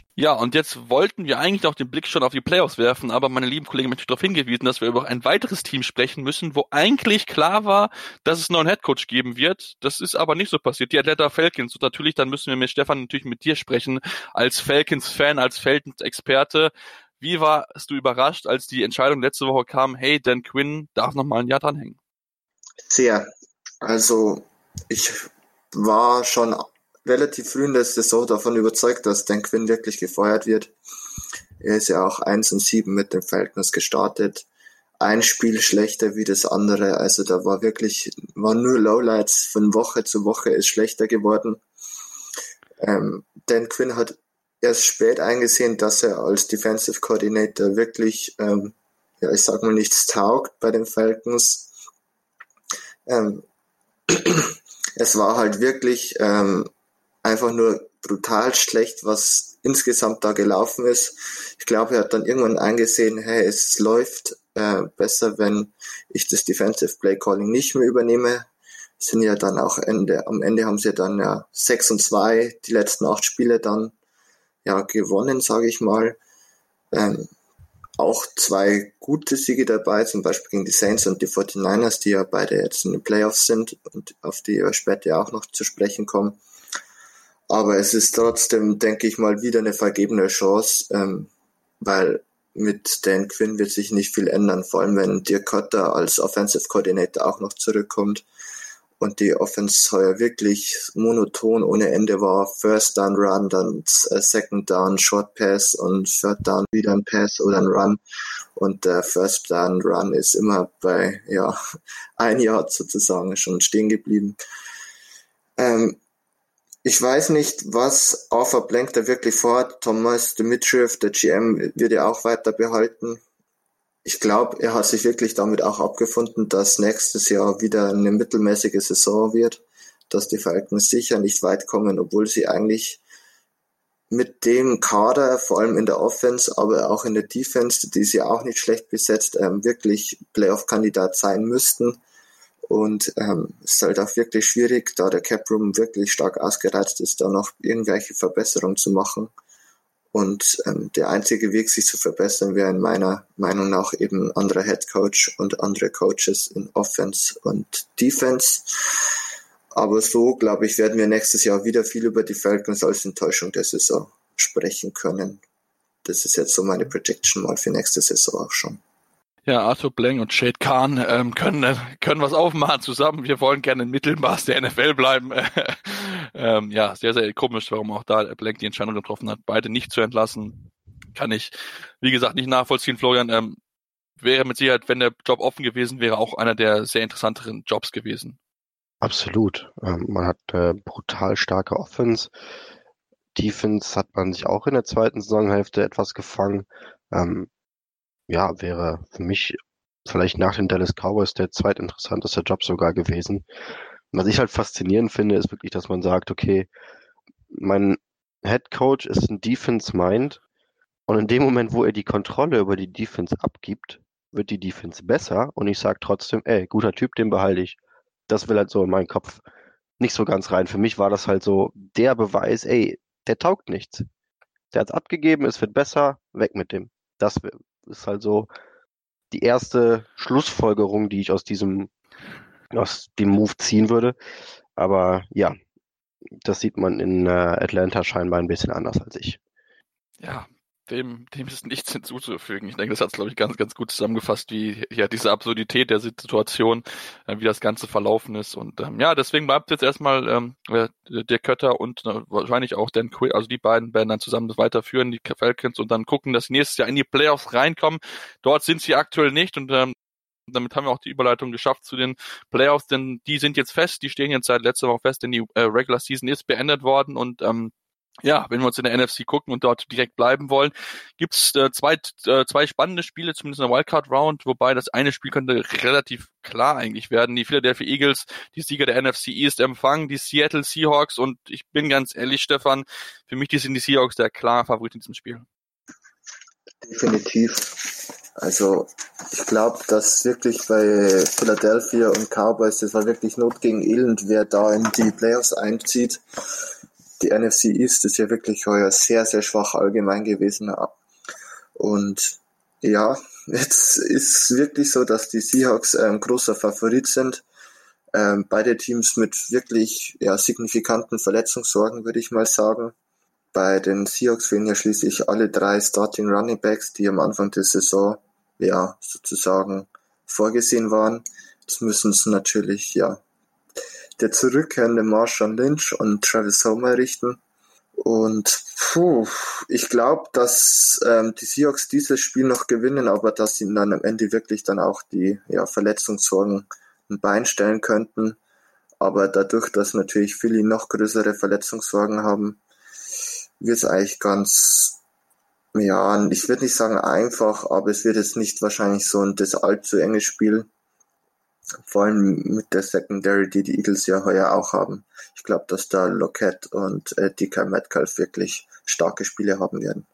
Ja, und jetzt wollten wir eigentlich noch den Blick schon auf die Playoffs werfen, aber meine lieben Kollegen haben mich darauf hingewiesen, dass wir über ein weiteres Team sprechen müssen, wo eigentlich klar war, dass es einen Headcoach geben wird. Das ist aber nicht so passiert. Die Atlanta Falcons. Und natürlich, dann müssen wir mit Stefan natürlich mit dir sprechen, als Falcons-Fan, als Falcons-Experte. Wie warst du überrascht, als die Entscheidung letzte Woche kam, hey, Dan Quinn darf noch mal ein Jahr dranhängen? Sehr. Also, ich war schon relativ früh in der Saison davon überzeugt, dass Dan Quinn wirklich gefeuert wird. Er ist ja auch 1 und 7 mit den Falcons gestartet. Ein Spiel schlechter wie das andere. Also da war wirklich, waren nur Lowlights von Woche zu Woche ist schlechter geworden. Ähm, Dan Quinn hat erst spät eingesehen, dass er als Defensive Coordinator wirklich, ähm, ja, ich sag mal, nichts taugt bei den Falcons. Ähm, [CLEARS THROAT] es war halt wirklich ähm, einfach nur brutal schlecht, was insgesamt da gelaufen ist. Ich glaube, er hat dann irgendwann eingesehen, hey, es läuft äh, besser, wenn ich das Defensive Play Calling nicht mehr übernehme. Sind ja dann auch Ende, am Ende haben sie dann ja 6 und 2 die letzten acht Spiele dann ja gewonnen, sage ich mal. Ähm, auch zwei gute Siege dabei, zum Beispiel gegen die Saints und die 49ers, die ja beide jetzt in den Playoffs sind und auf die wir später auch noch zu sprechen kommen. Aber es ist trotzdem, denke ich mal, wieder eine vergebene Chance, ähm, weil mit Dan Quinn wird sich nicht viel ändern, vor allem wenn Dirk Cutter als Offensive Coordinator auch noch zurückkommt und die Offense heuer wirklich monoton ohne Ende war. First Down Run, dann äh, Second Down Short Pass und Third Down wieder ein Pass oder ein Run. Und der First Down Run ist immer bei ja [LAUGHS] ein Jahr sozusagen schon stehen geblieben. Ähm, ich weiß nicht, was Arthur Blank da wirklich vorhat. Thomas Dimitriev, der GM, wird ja auch weiter behalten. Ich glaube, er hat sich wirklich damit auch abgefunden, dass nächstes Jahr wieder eine mittelmäßige Saison wird, dass die Falcons sicher nicht weit kommen, obwohl sie eigentlich mit dem Kader, vor allem in der Offense, aber auch in der Defense, die sie auch nicht schlecht besetzt, ähm, wirklich Playoff-Kandidat sein müssten. Und ähm, es ist halt auch wirklich schwierig, da der Cap Room wirklich stark ausgereizt ist, da noch irgendwelche Verbesserungen zu machen. Und ähm, der einzige Weg, sich zu verbessern, wäre in meiner Meinung nach eben anderer Head Coach und andere Coaches in Offense und Defense. Aber so, glaube ich, werden wir nächstes Jahr wieder viel über die Falcons als Enttäuschung der Saison sprechen können. Das ist jetzt so meine Prediction mal für nächste Saison auch schon. Ja, Arthur Blank und Shade Khan ähm, können, äh, können was aufmachen zusammen. Wir wollen gerne im Mittelmaß der NFL bleiben. [LAUGHS] ähm, ja, sehr, sehr komisch, warum auch da Blank die Entscheidung getroffen hat, beide nicht zu entlassen. Kann ich, wie gesagt, nicht nachvollziehen, Florian. Ähm, wäre mit Sicherheit, wenn der Job offen gewesen wäre, auch einer der sehr interessanteren Jobs gewesen. Absolut. Ähm, man hat äh, brutal starke Offense. Defense hat man sich auch in der zweiten Saisonhälfte etwas gefangen. Ähm, ja, wäre für mich vielleicht nach den Dallas Cowboys der zweitinteressanteste Job sogar gewesen. Was ich halt faszinierend finde, ist wirklich, dass man sagt, okay, mein Head Coach ist ein Defense Mind und in dem Moment, wo er die Kontrolle über die Defense abgibt, wird die Defense besser und ich sage trotzdem, ey, guter Typ, den behalte ich. Das will halt so in meinen Kopf nicht so ganz rein. Für mich war das halt so der Beweis, ey, der taugt nichts. Der hat's abgegeben, es wird besser, weg mit dem. Das ist halt so die erste Schlussfolgerung, die ich aus diesem, aus dem Move ziehen würde. Aber ja, das sieht man in äh, Atlanta scheinbar ein bisschen anders als ich. Ja, dem, dem ist nichts hinzuzufügen. Ich denke, das hat es, glaube ich, ganz, ganz gut zusammengefasst, wie ja diese Absurdität der Situation, äh, wie das Ganze verlaufen ist. Und ähm, ja, deswegen bleibt jetzt erstmal ähm, der Kötter und äh, wahrscheinlich auch Dan Quill, also die beiden werden dann zusammen weiterführen, die Falcons, und dann gucken, dass sie nächstes Jahr in die Playoffs reinkommen. Dort sind sie aktuell nicht und ähm, damit haben wir auch die Überleitung geschafft zu den Playoffs, denn die sind jetzt fest, die stehen jetzt seit letzter Woche fest, denn die äh, Regular Season ist beendet worden und ähm, ja, wenn wir uns in der NFC gucken und dort direkt bleiben wollen, gibt's äh, zwei, äh, zwei spannende Spiele, zumindest in der Wildcard Round, wobei das eine Spiel könnte relativ klar eigentlich werden. Die Philadelphia Eagles, die Sieger der NFC East empfangen, die Seattle Seahawks und ich bin ganz ehrlich, Stefan, für mich die sind die Seahawks der klare Favorit in diesem Spiel. Definitiv. Also ich glaube, dass wirklich bei Philadelphia und Cowboys, das war wirklich Not gegen Elend, wer da in die Playoffs einzieht die NFC East ist ja wirklich heuer sehr, sehr schwach allgemein gewesen. Und ja, jetzt ist wirklich so, dass die Seahawks ein großer Favorit sind. Ähm, beide Teams mit wirklich ja, signifikanten Verletzungssorgen, würde ich mal sagen. Bei den Seahawks fehlen ja schließlich alle drei Starting Running Backs, die am Anfang der Saison ja sozusagen vorgesehen waren. Jetzt müssen es natürlich ja der zurückkehrende Marshall Lynch und Travis Homer richten. Und puh, ich glaube, dass ähm, die Seahawks dieses Spiel noch gewinnen, aber dass sie dann am Ende wirklich dann auch die ja, Verletzungssorgen ein Bein stellen könnten. Aber dadurch, dass natürlich Philly noch größere Verletzungssorgen haben, wird es eigentlich ganz, ja, ich würde nicht sagen einfach, aber es wird jetzt nicht wahrscheinlich so ein das allzu enge Spiel. Vor allem mit der Secondary, die die Eagles ja heuer auch haben. Ich glaube, dass da Lockett und äh, DK Metcalf wirklich starke Spiele haben werden.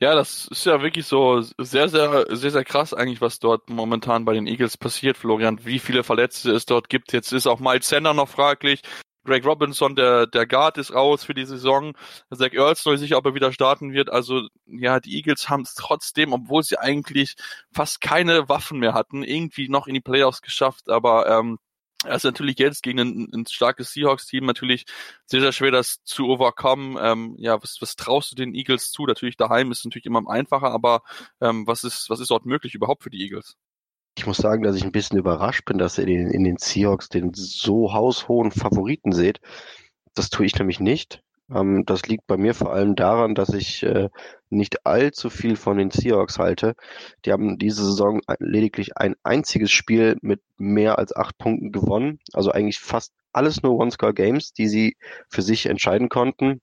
Ja, das ist ja wirklich so sehr, sehr, sehr, sehr krass eigentlich, was dort momentan bei den Eagles passiert, Florian. Wie viele Verletzte es dort gibt. Jetzt ist auch Miles Sender noch fraglich. Greg Robinson, der, der Guard, ist raus für die Saison. Zach Earls soll sich, ob er wieder starten wird. Also, ja, die Eagles haben es trotzdem, obwohl sie eigentlich fast keine Waffen mehr hatten, irgendwie noch in die Playoffs geschafft. Aber ähm, es ist natürlich jetzt gegen ein, ein starkes Seahawks-Team natürlich sehr, sehr schwer, das zu overcome. Ähm, ja, was, was traust du den Eagles zu? Natürlich daheim ist natürlich immer einfacher, aber ähm, was ist, was ist dort möglich überhaupt für die Eagles? Ich muss sagen, dass ich ein bisschen überrascht bin, dass ihr in, in den Seahawks den so haushohen Favoriten seht. Das tue ich nämlich nicht. Ähm, das liegt bei mir vor allem daran, dass ich äh, nicht allzu viel von den Seahawks halte. Die haben diese Saison lediglich ein einziges Spiel mit mehr als acht Punkten gewonnen. Also eigentlich fast alles nur One-Score-Games, die sie für sich entscheiden konnten.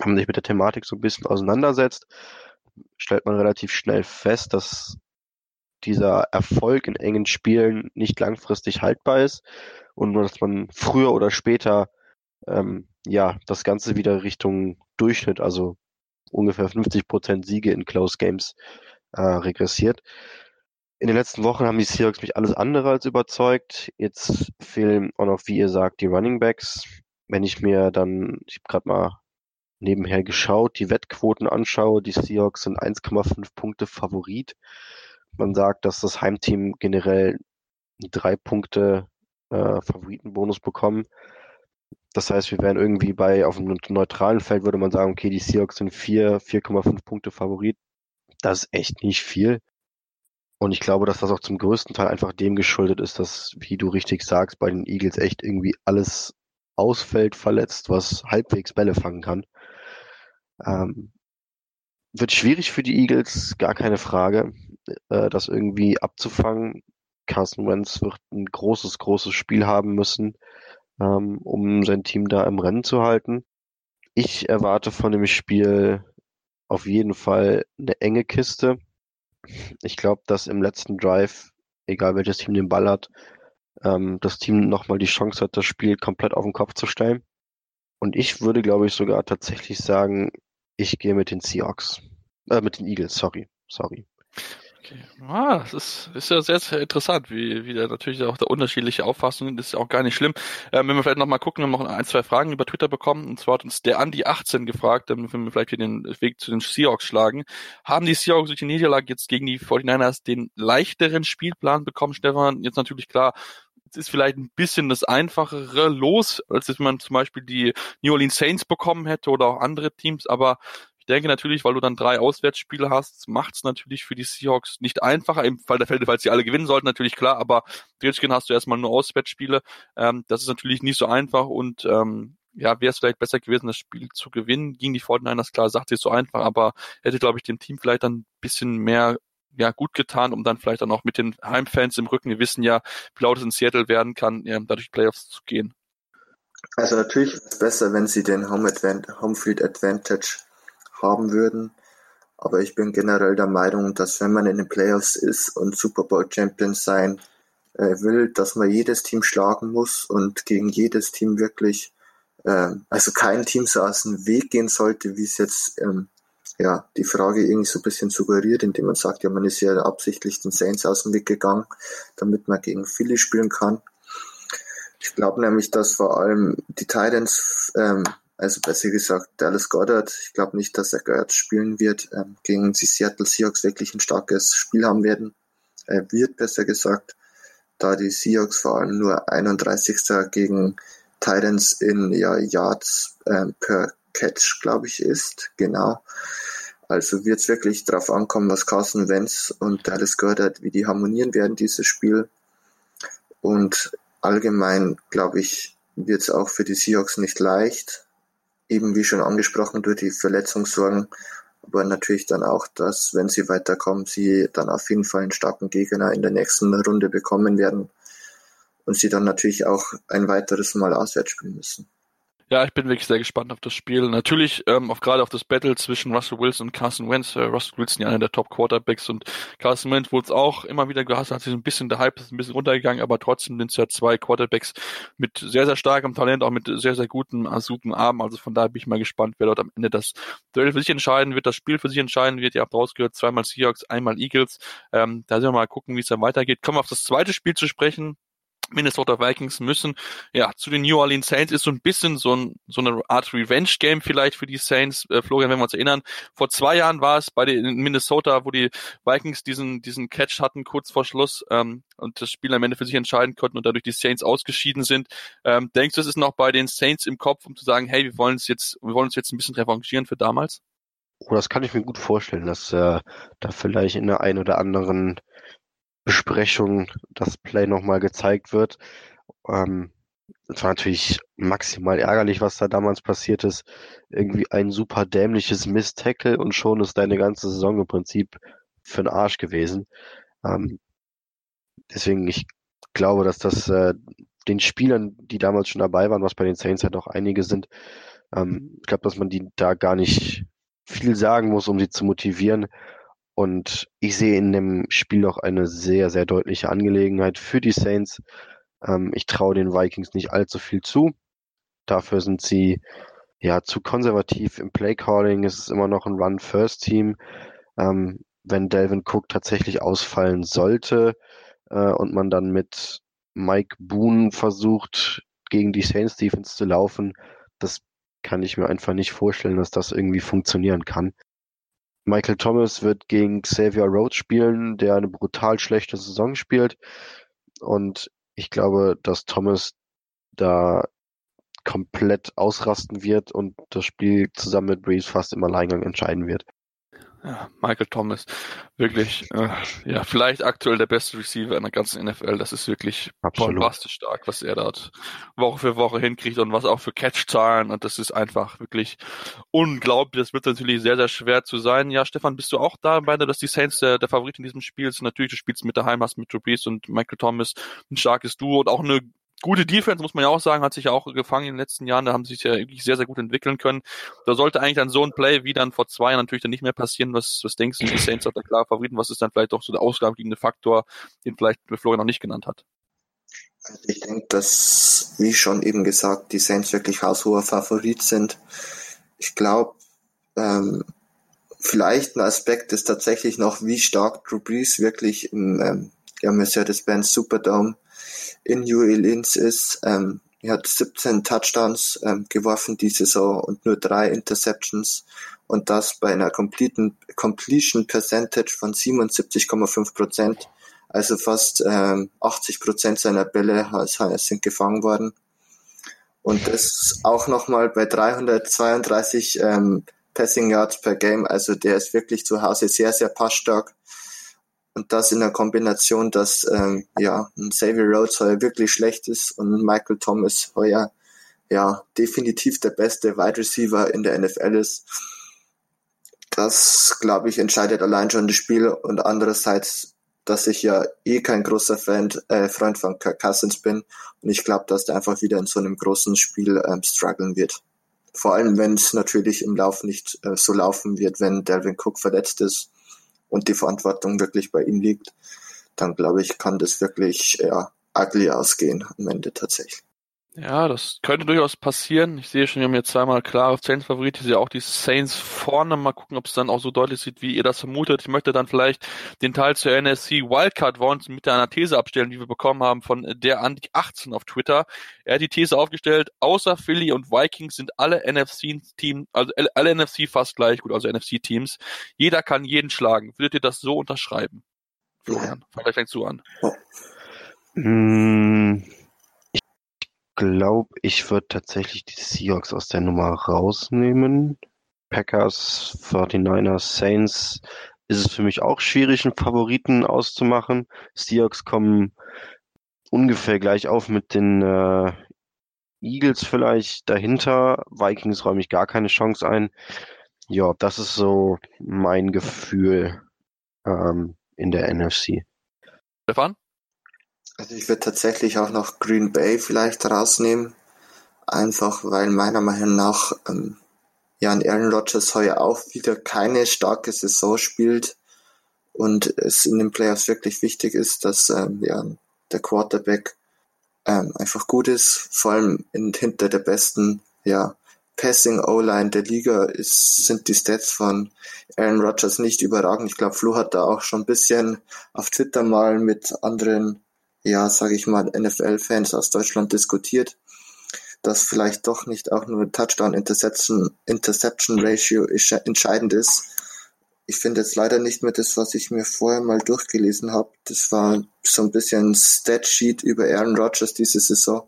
Haben sich mit der Thematik so ein bisschen auseinandersetzt. Stellt man relativ schnell fest, dass dieser Erfolg in engen Spielen nicht langfristig haltbar ist und nur, dass man früher oder später ähm, ja das Ganze wieder Richtung Durchschnitt, also ungefähr 50 Prozent Siege in Close Games äh, regressiert. In den letzten Wochen haben die Seahawks mich alles andere als überzeugt. Jetzt fehlen auch noch, wie ihr sagt, die Running Backs. Wenn ich mir dann, ich habe gerade mal nebenher geschaut, die Wettquoten anschaue, die Seahawks sind 1,5 Punkte Favorit. Man sagt, dass das Heimteam generell drei Punkte äh, Favoritenbonus bekommen. Das heißt, wir wären irgendwie bei, auf einem neutralen Feld würde man sagen, okay, die Seahawks sind 4, 4,5 Punkte Favorit. Das ist echt nicht viel. Und ich glaube, dass das auch zum größten Teil einfach dem geschuldet ist, dass, wie du richtig sagst, bei den Eagles echt irgendwie alles ausfällt, verletzt, was halbwegs Bälle fangen kann. Ähm, wird schwierig für die Eagles, gar keine Frage, äh, das irgendwie abzufangen. Carson Wentz wird ein großes, großes Spiel haben müssen ähm, um sein Team da im Rennen zu halten. Ich erwarte von dem Spiel auf jeden Fall eine enge Kiste. Ich glaube, dass im letzten Drive, egal welches Team den Ball hat, ähm, das Team nochmal die Chance hat, das Spiel komplett auf den Kopf zu stellen. Und ich würde, glaube ich, sogar tatsächlich sagen, ich gehe mit den Seahawks. Äh, mit den Eagles, sorry. Sorry. Okay. Ah, das ist, ist ja sehr, sehr interessant, wie, wie da natürlich auch der unterschiedliche Auffassungen, das ist auch gar nicht schlimm. Ähm, wenn wir vielleicht nochmal gucken, wir haben noch ein, zwei Fragen über Twitter bekommen, und zwar hat uns der Andi 18 gefragt, wenn wir vielleicht wieder den Weg zu den Seahawks schlagen. Haben die Seahawks durch die Niederlage jetzt gegen die 49ers den leichteren Spielplan bekommen, Stefan? Jetzt natürlich klar, es ist vielleicht ein bisschen das einfachere Los, als wenn man zum Beispiel die New Orleans Saints bekommen hätte oder auch andere Teams, aber denke natürlich, weil du dann drei Auswärtsspiele hast, macht es natürlich für die Seahawks nicht einfacher, im Fall der Fälle, falls sie alle gewinnen sollten, natürlich klar, aber Redskins hast du erstmal nur Auswärtsspiele. Ähm, das ist natürlich nicht so einfach und ähm, ja, wäre es vielleicht besser gewesen, das Spiel zu gewinnen gegen die Fortniners, klar, sagt sie so einfach, aber hätte, glaube ich, dem Team vielleicht dann ein bisschen mehr ja, gut getan, um dann vielleicht dann auch mit den Heimfans im Rücken, wir wissen ja, wie laut es in Seattle werden kann, ja, dadurch Playoffs zu gehen. Also natürlich ist es besser, wenn sie den Home, Advant Home Advantage haben würden. Aber ich bin generell der Meinung, dass wenn man in den Playoffs ist und Super Bowl Champion sein äh, will, dass man jedes Team schlagen muss und gegen jedes Team wirklich, äh, also kein Team so aus dem Weg gehen sollte, wie es jetzt ähm, ja die Frage irgendwie so ein bisschen suggeriert, indem man sagt, ja, man ist ja absichtlich den Saints aus dem Weg gegangen, damit man gegen Philly spielen kann. Ich glaube nämlich, dass vor allem die Titans ähm, Also besser gesagt, Dallas Goddard. Ich glaube nicht, dass er Goddard spielen wird. Ähm, gegen die Seattle Seahawks wirklich ein starkes Spiel haben werden. Er wird besser gesagt, da die Seahawks vor allem nur 31. gegen Titans in ja, Yards ähm, per Catch, glaube ich, ist. Genau. Also wird es wirklich darauf ankommen, was Carson Wentz und Dallas Goddard, wie die harmonieren werden, dieses Spiel. Und allgemein, glaube ich, wird es auch für die Seahawks nicht leicht. Eben wie schon angesprochen, durch die Verletzungssorgen. Aber natürlich dann auch, dass, wenn sie weiterkommen, sie dann auf jeden Fall einen starken Gegner in der nächsten Runde bekommen werden. Und sie dann natürlich auch ein weiteres Mal auswärts spielen müssen. Ja, ich bin wirklich sehr gespannt auf das Spiel. Natürlich ähm, auf gerade auf das Battle zwischen Russell Wilson und Carson Wentz. Äh, Russell Wilson ja einer der Top Quarterbacks und Carson Wentz wurde es auch immer wieder gehasst, hat sich ein bisschen der Hype ist ein bisschen runtergegangen, aber trotzdem sind es ja zwei Quarterbacks mit sehr sehr starkem Talent, auch mit sehr sehr guten guten Armen. Also von daher bin ich mal gespannt, wer dort am Ende das Duell für sich entscheiden wird, das Spiel für sich entscheiden wird. Ihr habt rausgehört, zweimal Seahawks, einmal Eagles. Ähm, da sind wir mal gucken, wie es dann weitergeht. Kommen wir auf das zweite Spiel zu sprechen. Minnesota Vikings müssen ja zu den New Orleans Saints ist so ein bisschen so, ein, so eine Art Revenge Game vielleicht für die Saints. Äh, Florian, wenn wir uns erinnern, vor zwei Jahren war es bei den in Minnesota, wo die Vikings diesen diesen Catch hatten kurz vor Schluss ähm, und das Spiel am Ende für sich entscheiden konnten und dadurch die Saints ausgeschieden sind. Ähm, denkst du, es ist noch bei den Saints im Kopf, um zu sagen, hey, wir wollen uns jetzt wir wollen uns jetzt ein bisschen revanchieren für damals? Oh, das kann ich mir gut vorstellen, dass äh, da vielleicht in der einen oder anderen Besprechung das Play nochmal gezeigt wird. Ähm, es war natürlich maximal ärgerlich, was da damals passiert ist. Irgendwie ein super dämliches Miss-Tackle und schon ist deine ganze Saison im Prinzip für den Arsch gewesen. Ähm, deswegen, ich glaube, dass das äh, den Spielern, die damals schon dabei waren, was bei den Saints halt auch einige sind, ähm, ich glaube, dass man die da gar nicht viel sagen muss, um sie zu motivieren. Und ich sehe in dem Spiel noch eine sehr, sehr deutliche Angelegenheit für die Saints. Ähm, ich traue den Vikings nicht allzu viel zu. Dafür sind sie ja zu konservativ im Playcalling. Es ist immer noch ein Run-First-Team. Ähm, wenn Delvin Cook tatsächlich ausfallen sollte äh, und man dann mit Mike Boone versucht, gegen die Saints Defense zu laufen, das kann ich mir einfach nicht vorstellen, dass das irgendwie funktionieren kann. Michael Thomas wird gegen Xavier Rhodes spielen, der eine brutal schlechte Saison spielt. Und ich glaube, dass Thomas da komplett ausrasten wird und das Spiel zusammen mit Breeze fast im Alleingang entscheiden wird ja, Michael Thomas, wirklich, äh, ja, vielleicht aktuell der beste Receiver in der ganzen NFL. Das ist wirklich bombastisch stark, was er dort Woche für Woche hinkriegt und was auch für Catch-Zahlen und das ist einfach wirklich unglaublich. Das wird natürlich sehr, sehr schwer zu sein. Ja, Stefan, bist du auch da bei, dass die Saints der, der Favorit in diesem Spiel sind? Natürlich, du spielst mit daheim, hast mit Drew Brees und Michael Thomas ein starkes Duo und auch eine gute Defense, muss man ja auch sagen, hat sich ja auch gefangen in den letzten Jahren. Da haben sie sich ja wirklich sehr, sehr gut entwickeln können. Da sollte eigentlich dann so ein Play wie dann vor zwei Jahren natürlich dann nicht mehr passieren. Was, was denkst du, die Saints hat da klar Favoriten? Was ist dann vielleicht auch so der ausschlaggebende Faktor, den vielleicht Florian noch nicht genannt hat? Also ich denke, dass, wie schon eben gesagt, die Saints wirklich haushoher Favorit sind. Ich glaube, ähm, vielleicht ein Aspekt ist tatsächlich noch, wie stark Drew Brees wirklich im ähm, ja, Mercedes-Benz Superdome in New Orleans ist. Ähm, er hat 17 Touchdowns ähm, geworfen die Saison und nur drei Interceptions und das bei einer completen, Completion Percentage von 77,5 Prozent. Also fast ähm, 80 Prozent seiner Bälle sind gefangen worden. Und das auch nochmal bei 332 ähm, Passing Yards per Game. Also der ist wirklich zu Hause sehr, sehr passstark. Und das in der Kombination, dass ähm, ja ein Xavier Rhodes heuer wirklich schlecht ist und Michael Thomas heuer ja definitiv der beste Wide Receiver in der NFL ist. Das, glaube ich, entscheidet allein schon das Spiel und andererseits, dass ich ja eh kein großer Fan, äh, Freund von Kirk Cousins bin und ich glaube, dass der einfach wieder in so einem großen Spiel ähm, strugglen wird. Vor allem, wenn es natürlich im Lauf nicht äh, so laufen wird, wenn Delvin Cook verletzt ist und die Verantwortung wirklich bei ihm liegt, dann glaube ich, kann das wirklich ja, ugly ausgehen am Ende tatsächlich. Ja, das könnte durchaus passieren. Ich sehe schon, wir haben jetzt zweimal klare Saints-Favorit. Ich sehe auch die Saints vorne. Mal gucken, ob es dann auch so deutlich sieht, wie ihr das vermutet. Ich möchte dann vielleicht den Teil zur NSC Wildcard Rounds mit einer These abstellen, die wir bekommen haben von der Andy 18 auf Twitter. Er hat die These aufgestellt, außer Philly und Vikings sind alle NFC-Teams, also alle NFC fast gleich gut, also NFC-Teams. Jeder kann jeden schlagen. Würdet ihr das so unterschreiben? Florian, vielleicht fängst du an. Mm glaube, ich würde tatsächlich die Seahawks aus der Nummer rausnehmen. Packers, 49ers, Saints ist es für mich auch schwierig, einen Favoriten auszumachen. Seahawks kommen ungefähr gleich auf mit den äh, Eagles vielleicht dahinter. Vikings räume ich gar keine Chance ein. Ja, das ist so mein Gefühl ähm, in der NFC. Stefan? Also ich würde tatsächlich auch noch Green Bay vielleicht rausnehmen. Einfach weil meiner Meinung nach ähm, ja ein Aaron Rodgers heuer auch wieder keine starke Saison spielt und es in den Playoffs wirklich wichtig ist, dass ähm, ja der Quarterback ähm, einfach gut ist, vor allem in, hinter der besten ja Passing O-Line der Liga ist, sind die Stats von Aaron Rodgers nicht überragend. Ich glaube, Flo hat da auch schon ein bisschen auf Twitter mal mit anderen ja, sage ich mal, NFL-Fans aus Deutschland diskutiert, dass vielleicht doch nicht auch nur Touchdown-Interception Interception Ratio entscheidend ist. Ich finde jetzt leider nicht mehr das, was ich mir vorher mal durchgelesen habe. Das war so ein bisschen Statsheet über Aaron Rodgers diese Saison.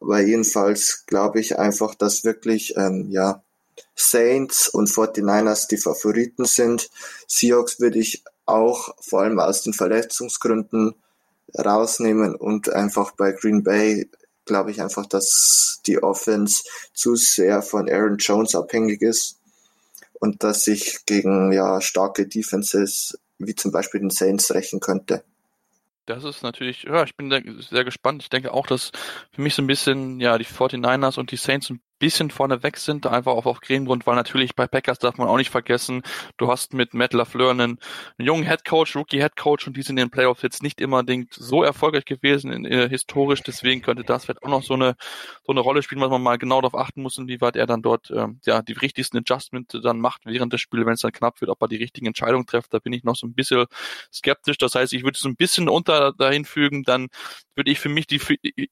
Aber jedenfalls glaube ich einfach, dass wirklich ähm, ja Saints und 49ers die Favoriten sind. Seahawks würde ich auch vor allem aus den Verletzungsgründen rausnehmen und einfach bei Green Bay glaube ich einfach, dass die Offense zu sehr von Aaron Jones abhängig ist und dass sich gegen ja starke Defenses wie zum Beispiel den Saints rächen könnte. Das ist natürlich, ja, ich bin sehr gespannt. Ich denke auch, dass für mich so ein bisschen, ja, die 49ers und die Saints ein bisschen vorne weg sind, einfach auch auf Greengrund, weil natürlich bei Packers darf man auch nicht vergessen, du hast mit Matt LaFleur einen, einen jungen Headcoach, Rookie Headcoach und die sind in den Playoffs jetzt nicht immer so erfolgreich gewesen in, in, historisch, deswegen könnte das vielleicht auch noch so eine so eine Rolle spielen, was man mal genau darauf achten muss, inwieweit er dann dort ähm, ja die richtigsten Adjustments dann macht während des Spiels, wenn es dann knapp wird, ob er die richtigen Entscheidungen trifft, da bin ich noch so ein bisschen skeptisch. Das heißt, ich würde es ein bisschen unter dahin fügen, dann würde ich für mich die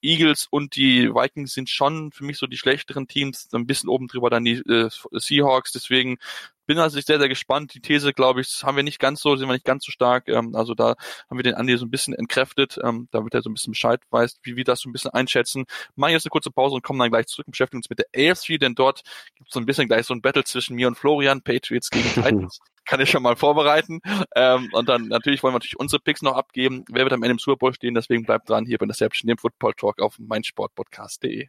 Eagles und die Vikings sind schon für mich so die schlechteren Teams, ein bisschen oben drüber dann die äh, Seahawks. Deswegen bin also sehr, sehr gespannt. Die These, glaube ich, haben wir nicht ganz so, sind wir nicht ganz so stark. Ähm, also da haben wir den Andi so ein bisschen entkräftet, ähm, damit er so ein bisschen Bescheid weiß, wie wir das so ein bisschen einschätzen. Machen jetzt eine kurze Pause und kommen dann gleich zurück und beschäftigen uns mit der AFC, denn dort gibt es so ein bisschen gleich so ein Battle zwischen mir und Florian, Patriots gegen [LAUGHS] Titans kann ich schon mal vorbereiten. Ähm, und dann natürlich wollen wir natürlich unsere Picks noch abgeben. Wer wird am Ende im Super Bowl stehen? Deswegen bleibt dran hier bei der dem Football Talk auf meinsportpodcast.de.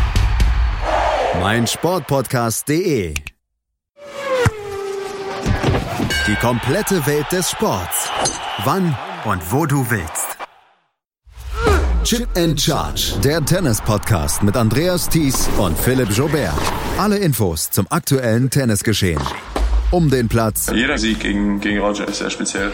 meinsportpodcast.de. Die komplette Welt des Sports. Wann und wo du willst. Chip and Charge, der Tennis-Podcast mit Andreas Thies und Philipp Jobert. Alle Infos zum aktuellen Tennisgeschehen um den Platz. Jeder Sieg gegen, gegen Roger ist sehr speziell.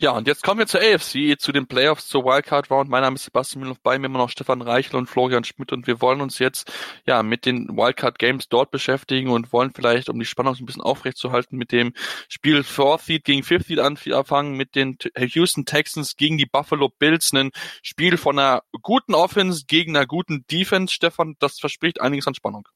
ja, und jetzt kommen wir zur AFC, zu den Playoffs, zur Wildcard Round. Mein Name ist Sebastian Müller, bei mir immer noch Stefan Reichel und Florian Schmidt und wir wollen uns jetzt ja mit den Wildcard Games dort beschäftigen und wollen vielleicht, um die Spannung ein bisschen aufrechtzuerhalten, mit dem Spiel Fourth Seed gegen Fifth Seed anfangen, mit den Houston Texans gegen die Buffalo Bills, ein Spiel von einer guten Offense gegen einer guten Defense. Stefan, das verspricht einiges an Spannung.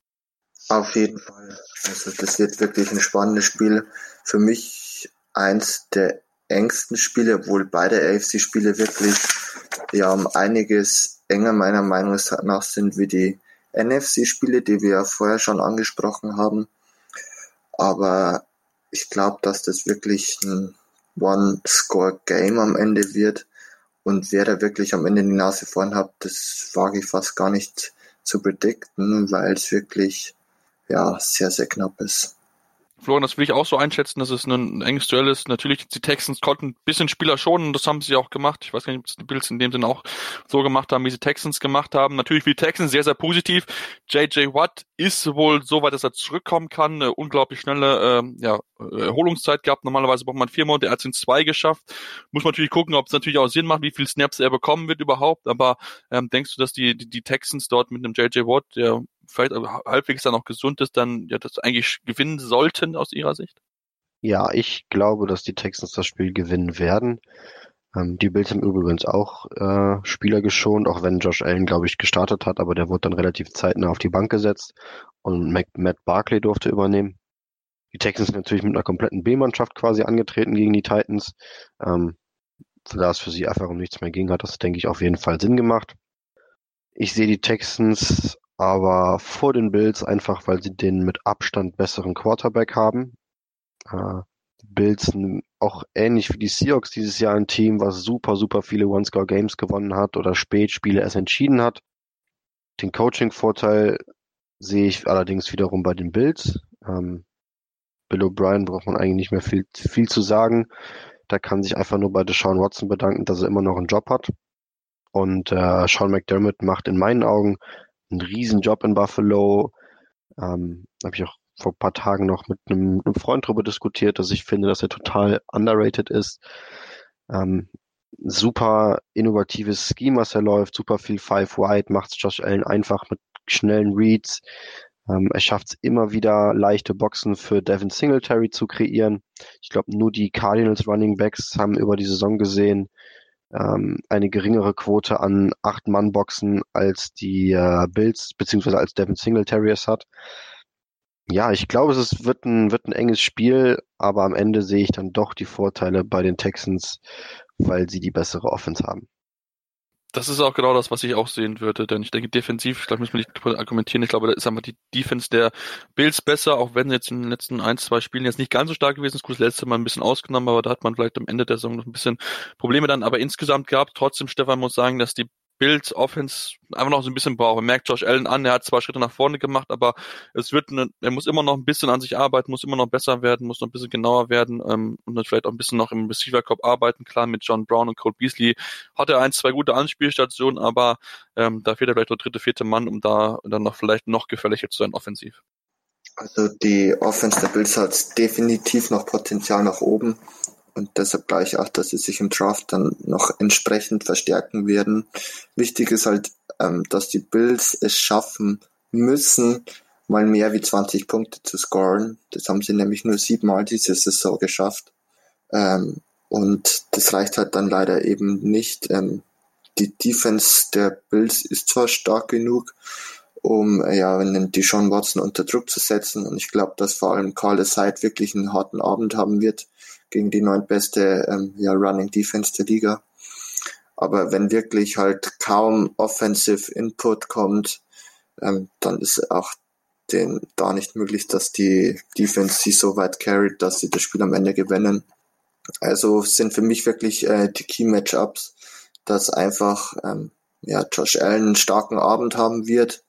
Auf jeden Fall. Also das wird wirklich ein spannendes Spiel. Für mich eins der engsten Spiele, obwohl beide AFC-Spiele wirklich ja um einiges enger meiner Meinung nach sind wie die NFC-Spiele, die wir ja vorher schon angesprochen haben. Aber ich glaube, dass das wirklich ein One-Score-Game am Ende wird. Und wer da wirklich am Ende die Nase vorn hat, das wage ich fast gar nicht zu predikten, weil es wirklich ja sehr, sehr knapp ist. Florian, das will ich auch so einschätzen, dass es ein enges Duell ist. Natürlich, die Texans konnten ein bisschen Spieler schonen, das haben sie auch gemacht. Ich weiß gar nicht, ob die Bills in dem Sinne auch so gemacht haben, wie sie Texans gemacht haben. Natürlich für die Texans sehr, sehr positiv. JJ Watt ist wohl so weit, dass er zurückkommen kann. Eine unglaublich schnelle äh, ja, Erholungszeit gehabt. Normalerweise braucht man vier Monate, er hat es in zwei geschafft. Muss man natürlich gucken, ob es natürlich auch Sinn macht, wie viel Snaps er bekommen wird überhaupt. Aber ähm, denkst du, dass die, die, die Texans dort mit einem JJ Watt, der vielleicht halbwegs dann auch gesund ist, dann ja das eigentlich gewinnen sollten aus ihrer Sicht? Ja, ich glaube, dass die Texans das Spiel gewinnen werden. Ähm, die Bills haben übrigens auch äh, Spieler geschont, auch wenn Josh Allen, glaube ich, gestartet hat, aber der wurde dann relativ zeitnah auf die Bank gesetzt und Mac Matt Barkley durfte übernehmen. Die Texans sind natürlich mit einer kompletten B-Mannschaft quasi angetreten gegen die Titans. Ähm, da es für sie einfach um nichts mehr ging, hat das, denke ich, auf jeden Fall Sinn gemacht. Ich sehe die Texans aber vor den Bills einfach, weil sie den mit Abstand besseren Quarterback haben. Äh, Bills auch ähnlich wie die Seahawks dieses Jahr ein Team, was super, super viele One-Score-Games gewonnen hat oder Spätspiele erst entschieden hat. Den Coaching-Vorteil sehe ich allerdings wiederum bei den Bills. Ähm, Bill O'Brien braucht man eigentlich nicht mehr viel, viel zu sagen. Da kann sich einfach nur bei Deshaun Watson bedanken, dass er immer noch einen Job hat. Und äh, Sean McDermott macht in meinen Augen einen Riesenjob in Buffalo. Ähm, Habe ich auch vor ein paar Tagen noch mit einem, einem Freund darüber diskutiert, dass ich finde, dass er total underrated ist. Ähm, super innovatives Scheme, was er läuft, super viel Five Wide, macht Josh Allen einfach mit schnellen Reads. Ähm, er schafft es immer wieder, leichte Boxen für Devin Singletary zu kreieren. Ich glaube, nur die Cardinals Running Backs haben über die Saison gesehen ähm, eine geringere Quote an Acht-Mann-Boxen als die äh, Bills beziehungsweise als Devin Singletary es hat. Ja, ich glaube, es wird ein, wird ein enges Spiel, aber am Ende sehe ich dann doch die Vorteile bei den Texans, weil sie die bessere Offense haben. Das ist auch genau das, was ich auch sehen würde, denn ich denke, defensiv, ich glaube, müssen wir nicht argumentieren, ich glaube, da ist einfach die Defense der Bills besser, auch wenn jetzt in den letzten ein, zwei Spielen jetzt nicht ganz so stark gewesen ist, gut, das letzte Mal ein bisschen ausgenommen, aber da hat man vielleicht am Ende der Saison noch ein bisschen Probleme dann, aber insgesamt gehabt. Trotzdem, Stefan muss sagen, dass die Bills Offense einfach noch so ein bisschen braucht. Man merkt Josh Allen an, er hat zwei Schritte nach vorne gemacht, aber es wird, eine, er muss immer noch ein bisschen an sich arbeiten, muss immer noch besser werden, muss noch ein bisschen genauer werden ähm, und dann vielleicht auch ein bisschen noch im Receiver Cup arbeiten. Klar, mit John Brown und Cole Beasley hat er ein, zwei gute Anspielstationen, aber ähm, da fehlt er vielleicht der dritte, vierte Mann, um da dann noch vielleicht noch gefährlicher zu sein offensiv. Also die Offense der Bills hat definitiv noch Potenzial nach oben und deshalb glaube ich auch, dass sie sich im Draft dann noch entsprechend verstärken werden. Wichtig ist halt, ähm, dass die Bills es schaffen müssen, mal mehr wie 20 Punkte zu scoren. Das haben sie nämlich nur siebenmal diese Saison geschafft. Ähm, und das reicht halt dann leider eben nicht. Ähm, die Defense der Bills ist zwar stark genug, um ja, wenn die Sean Watson unter Druck zu setzen. Und ich glaube, dass vor allem Carl Aside wirklich einen harten Abend haben wird gegen die neuntbeste ähm, ja, Running Defense der Liga. Aber wenn wirklich halt kaum Offensive Input kommt, ähm, dann ist auch den, da nicht möglich, dass die Defense sie so weit carried, dass sie das Spiel am Ende gewinnen. Also sind für mich wirklich äh, die Key Matchups, dass einfach ähm, ja, Josh Allen einen starken Abend haben wird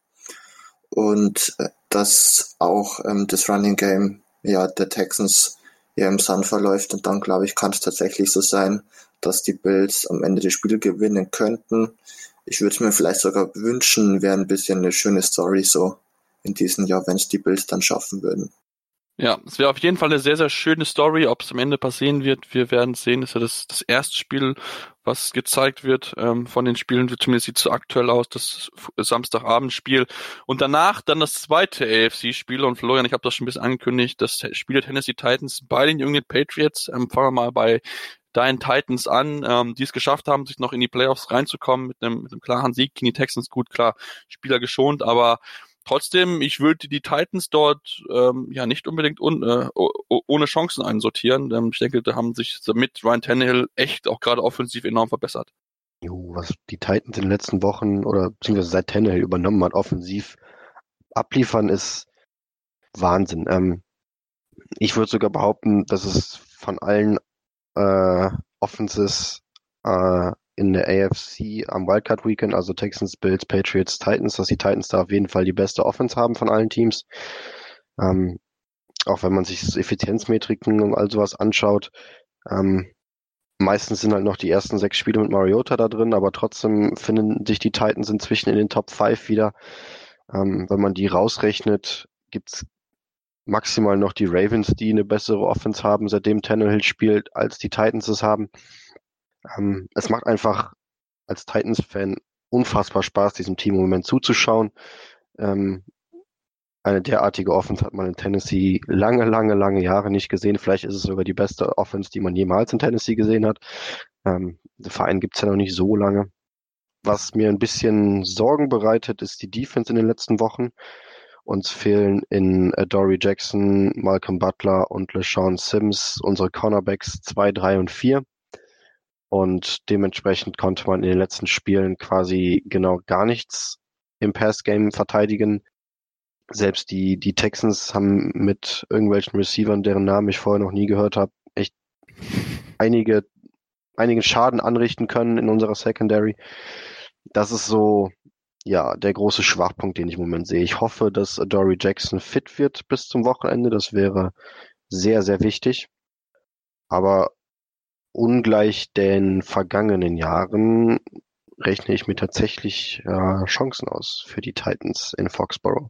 und äh, dass auch ähm, das Running Game ja, der Texans ja im Sand verläuft. Und dann, glaube ich, kann es tatsächlich so sein, dass die Bills am Ende das Spiel gewinnen könnten. Ich würde es mir vielleicht sogar wünschen, wäre ein bisschen eine schöne Story so in diesem Jahr, wenn es die Bills dann schaffen würden. Ja, es wäre auf jeden Fall eine sehr, sehr schöne Story. Ob es am Ende passieren wird, wir werden sehen. Das ist ja das, das erste Spiel, was gezeigt wird ähm, von den Spielen. Zumindest sieht es aktuell aus, das Samstagabendspiel. Und danach dann das zweite AFC-Spiel. Und Florian, ich habe das schon ein bisschen angekündigt, das Spiel der Tennessee Titans bei den jungen Patriots. Ähm, fangen wir mal bei deinen Titans an, ähm, die es geschafft haben, sich noch in die Playoffs reinzukommen mit einem, mit einem klaren Sieg gegen die Texans. Gut, klar, Spieler geschont, aber trotzdem, ich würde die Titans dort ähm, ja nicht unbedingt un, äh, ohne Chancen einsortieren. Ähm, ich denke, da haben sich mit Ryan Tannehill echt auch gerade offensiv enorm verbessert. Jo, was die Titans in den letzten Wochen oder beziehungsweise seit Tannehill übernommen hat, offensiv abliefern, ist Wahnsinn. Ähm, ich würde sogar behaupten, dass es von allen äh, Offenses äh, in der AFC am Wildcard Weekend, also Texans, Bills, Patriots, Titans, dass die Titans da auf jeden Fall die beste Offense haben von allen Teams. Ähm, auch wenn man sich Effizienzmetriken und all sowas anschaut. Ähm, meistens sind halt noch die ersten sechs Spiele mit Mariota da drin, aber trotzdem finden sich die Titans inzwischen in den Top 5 wieder. Ähm, wenn man die rausrechnet, gibt's maximal noch die Ravens, die eine bessere Offense haben, seitdem Tannehill spielt, als die Titans es haben. Ähm, es macht einfach als Titans-Fan unfassbar Spaß, diesem Team im Moment zuzuschauen. Ähm, eine derartige Offense hat man in Tennessee lange, lange, lange Jahre nicht gesehen. Vielleicht ist es sogar die beste Offense, die man jemals in Tennessee gesehen hat. Ähm, der Verein gibt's ja noch nicht so lange. Was mir ein bisschen Sorgen bereitet, ist die Defense in den letzten Wochen. Uns fehlen in äh, Dory Jackson, Malcolm Butler und LeSean Sims unsere Cornerbacks 2, 3 und 4. Und dementsprechend konnte man in den letzten Spielen quasi genau gar nichts im Passgame verteidigen. Selbst die, die Texans haben mit irgendwelchen Receivern, deren Namen ich vorher noch nie gehört habe, echt einige, einigen Schaden anrichten können in unserer Secondary. Das ist so ja, der große Schwachpunkt, den ich im Moment sehe. Ich hoffe, dass Dory Jackson fit wird bis zum Wochenende. Das wäre sehr, sehr wichtig. Aber ungleich den vergangenen Jahren rechne ich mir tatsächlich äh, Chancen aus für die Titans in Foxborough.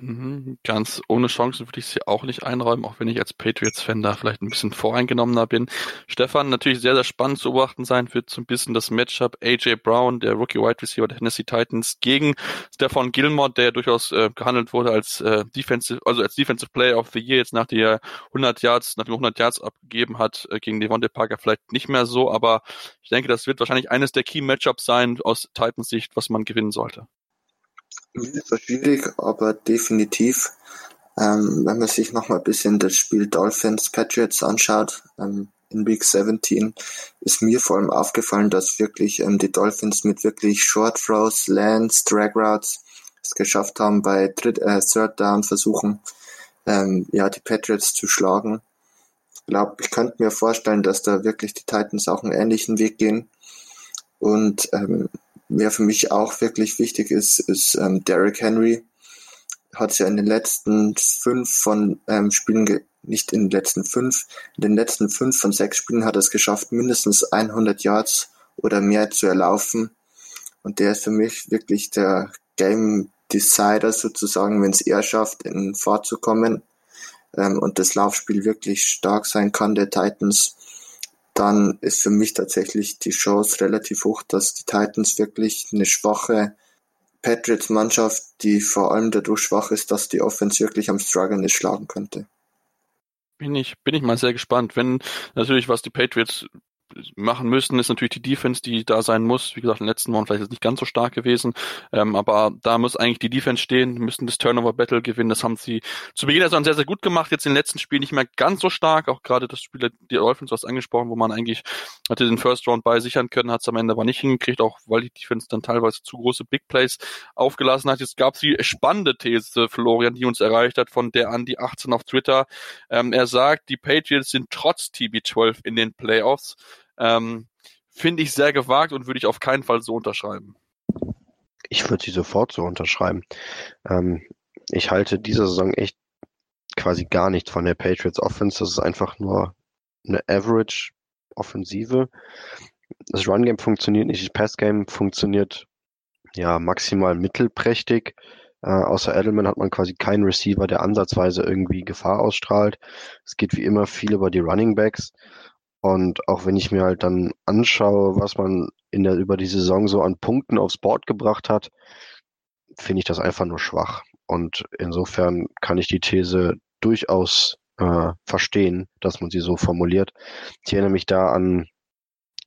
Mhm, ganz ohne Chancen würde ich sie auch nicht einräumen, auch wenn ich als Patriots-Fan da vielleicht ein bisschen voreingenommener bin. Stefan, natürlich sehr, sehr spannend zu beobachten sein wird so ein bisschen das Matchup AJ Brown, der Rookie Wide Receiver der Tennessee Titans, gegen Stefan Gilmore, der durchaus äh, gehandelt wurde als äh, Defensive, also als Defensive Player of the Year, jetzt nach der 100 Yards, nach dem 100 Yards abgegeben hat, äh, gegen Devontae Parker vielleicht nicht mehr so, aber ich denke, das wird wahrscheinlich eines der Key Matchups sein aus Titans Sicht, was man gewinnen sollte. Ist zwar schwierig, aber definitiv. Ähm, wenn man sich noch mal ein bisschen das Spiel Dolphins Patriots anschaut, ähm, in Week 17, ist mir vor allem aufgefallen, dass wirklich ähm, die Dolphins mit wirklich Short Throws, Lands, Drag Routes es geschafft haben, bei Dritt, äh, Third Down Versuchen, ähm, ja, die Patriots zu schlagen. Ich glaube, ich könnte mir vorstellen, dass da wirklich die Titans auch einen ähnlichen Weg gehen. Und ähm, wer für mich auch wirklich wichtig ist, ist ähm, Derrick Henry. Hat ja in den letzten fünf von ähm, Spielen, nicht in den letzten fünf, in den letzten fünf von sechs Spielen hat er es geschafft, mindestens 100 Yards oder mehr zu erlaufen. Und der ist für mich wirklich der Game Decider sozusagen, wenn es er schafft, in Fahrt zu kommen ähm, und das Laufspiel wirklich stark sein kann der Titans, dann ist für mich tatsächlich die Chance relativ hoch, dass die Titans wirklich eine schwache Patriots-Mannschaft, die vor allem dadurch schwach ist, dass die Offense wirklich am Struggle ist, schlagen könnte. Bin ich, bin ich mal sehr gespannt. Wenn natürlich, was die Patriots machen müssen, ist natürlich die Defense, die da sein muss. Wie gesagt, in den letzten Wochen vielleicht ist nicht ganz so stark gewesen, ähm, aber da muss eigentlich die Defense stehen, müssen das Turnover-Battle gewinnen. Das haben sie zu Beginn der Saison sehr, sehr gut gemacht. Jetzt in den letzten Spielen nicht mehr ganz so stark. Auch gerade das Spiel der Dolphins, was angesprochen, wo man eigentlich hatte den First Round bei sichern können, hat es am Ende aber nicht hingekriegt, auch weil die Defense dann teilweise zu große Big Plays aufgelassen hat. Jetzt gab es die spannende These, Florian, die uns erreicht hat, von der an die 18 auf Twitter. Ähm, er sagt, die Patriots sind trotz TB12 in den Playoffs. Ähm, Finde ich sehr gewagt und würde ich auf keinen Fall so unterschreiben. Ich würde sie sofort so unterschreiben. Ähm, ich halte diese Saison echt quasi gar nicht von der Patriots Offense. Das ist einfach nur eine Average Offensive. Das Run Game funktioniert nicht, das Pass Game funktioniert ja maximal mittelprächtig. Äh, außer Edelman hat man quasi keinen Receiver, der ansatzweise irgendwie Gefahr ausstrahlt. Es geht wie immer viel über die Running Backs. Und auch wenn ich mir halt dann anschaue, was man in der, über die Saison so an Punkten aufs Board gebracht hat, finde ich das einfach nur schwach. Und insofern kann ich die These durchaus äh, verstehen, dass man sie so formuliert. Ich erinnere mich da an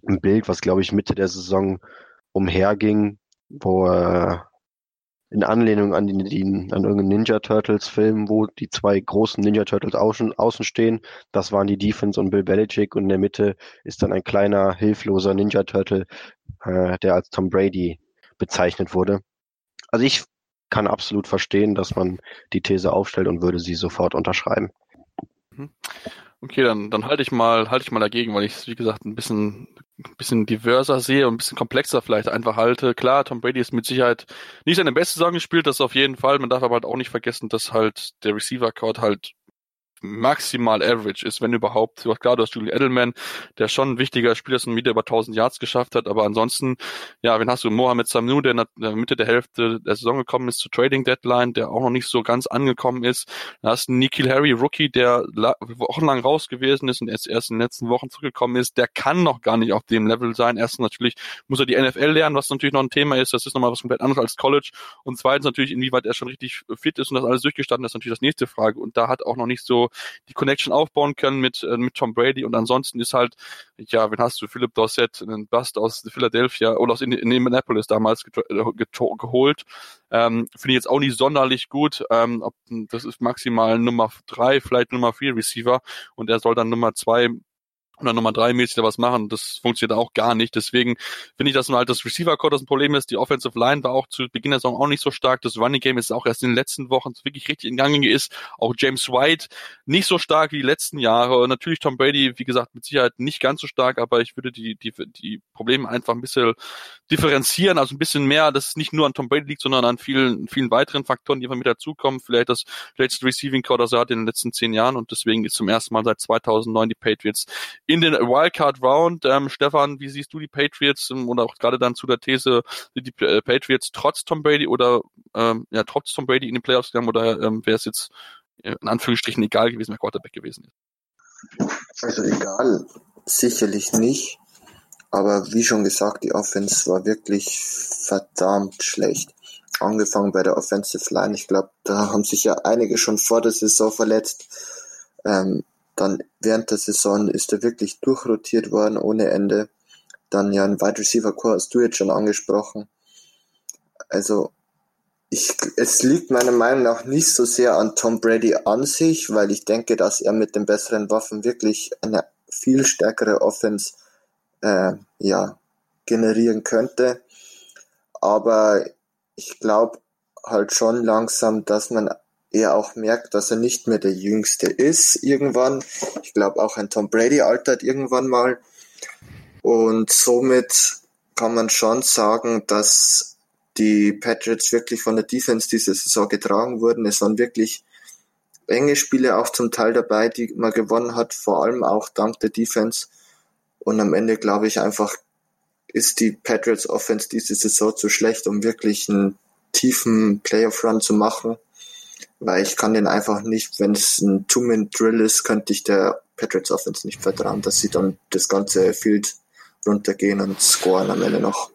ein Bild, was glaube ich Mitte der Saison umherging, wo äh, in Anlehnung an, die, die, an irgendeinen Ninja Turtles Film, wo die zwei großen Ninja Turtles außen, außen stehen. Das waren die Defense und Bill Belichick und in der Mitte ist dann ein kleiner, hilfloser Ninja Turtle, äh, der als Tom Brady bezeichnet wurde. Also ich kann absolut verstehen, dass man die These aufstellt und würde sie sofort unterschreiben. Okay, dann, dann halte ich mal, halte ich mal dagegen, weil ich es, wie gesagt, ein bisschen, ein bisschen diverser sehe und ein bisschen komplexer vielleicht einfach halte. Klar, Tom Brady ist mit Sicherheit nicht seine beste Saison gespielt, das auf jeden Fall. Man darf aber halt auch nicht vergessen, dass halt der Receiver-Code halt maximal average ist, wenn überhaupt. Klar, du hast Julian Edelman, der schon ein wichtiger Spieler ist und wieder über 1000 Yards geschafft hat, aber ansonsten, ja, wenn hast du Mohamed Samnu, der in der Mitte der Hälfte der Saison gekommen ist zur Trading Deadline, der auch noch nicht so ganz angekommen ist. Dann hast du Nikhil Harry, Rookie, der wochenlang raus gewesen ist und jetzt erst in den letzten Wochen zurückgekommen ist. Der kann noch gar nicht auf dem Level sein. Erstens natürlich muss er die NFL lernen, was natürlich noch ein Thema ist. Das ist nochmal was komplett anderes als College. Und zweitens natürlich, inwieweit er schon richtig fit ist und das alles durchgestanden ist, natürlich das nächste Frage. Und da hat auch noch nicht so die Connection aufbauen können mit, äh, mit Tom Brady. Und ansonsten ist halt, ja, wenn hast du? Philip Dossett, einen Bust aus Philadelphia oder aus Indianapolis damals äh, geholt, ähm, finde ich jetzt auch nicht sonderlich gut. Ähm, ob, das ist maximal Nummer drei, vielleicht Nummer vier Receiver. Und er soll dann Nummer zwei oder Nummer drei mäßig da was machen. Das funktioniert auch gar nicht. Deswegen finde ich, dass halt das Receiver-Core das ein Problem ist. Die Offensive Line war auch zu Beginn der Saison auch nicht so stark. Das Running Game ist auch erst in den letzten Wochen wirklich richtig in Gang ist. Auch James White nicht so stark wie die letzten Jahre. Und natürlich Tom Brady, wie gesagt, mit Sicherheit nicht ganz so stark, aber ich würde die, die, die Probleme einfach ein bisschen differenzieren, also ein bisschen mehr, dass es nicht nur an Tom Brady liegt, sondern an vielen, vielen weiteren Faktoren, die einfach mit dazukommen. Vielleicht das letzte Receiving Core, das er hat in den letzten zehn Jahren und deswegen ist zum ersten Mal seit 2009 die Patriots in den Wildcard Round. Ähm, Stefan, wie siehst du die Patriots ähm, oder auch gerade dann zu der These, die äh, Patriots trotz Tom Brady oder ähm, ja trotz Tom Brady in den Playoffs gegangen oder ähm, wäre es jetzt äh, in Anführungsstrichen egal gewesen, wer Quarterback gewesen ist? Also egal, sicherlich nicht. Aber wie schon gesagt, die Offense war wirklich verdammt schlecht. Angefangen bei der Offensive Line. Ich glaube, da haben sich ja einige schon vor der Saison verletzt. Ähm, dann während der Saison ist er wirklich durchrotiert worden ohne Ende. Dann ja ein Wide Receiver Core hast du jetzt schon angesprochen. Also ich, es liegt meiner Meinung nach nicht so sehr an Tom Brady an sich, weil ich denke, dass er mit den besseren Waffen wirklich eine viel stärkere Offense äh, ja, generieren könnte. Aber ich glaube halt schon langsam, dass man er auch merkt, dass er nicht mehr der Jüngste ist irgendwann. Ich glaube auch ein Tom Brady altert irgendwann mal. Und somit kann man schon sagen, dass die Patriots wirklich von der Defense diese Saison getragen wurden. Es waren wirklich enge Spiele auch zum Teil dabei, die man gewonnen hat, vor allem auch dank der Defense. Und am Ende glaube ich einfach, ist die Patriots Offense diese Saison zu schlecht, um wirklich einen tiefen Playoff Run zu machen weil ich kann den einfach nicht, wenn es ein Two-Minute-Drill ist, könnte ich der Patriots Offense nicht vertrauen, dass sie dann das ganze Field runtergehen und scoren am Ende noch.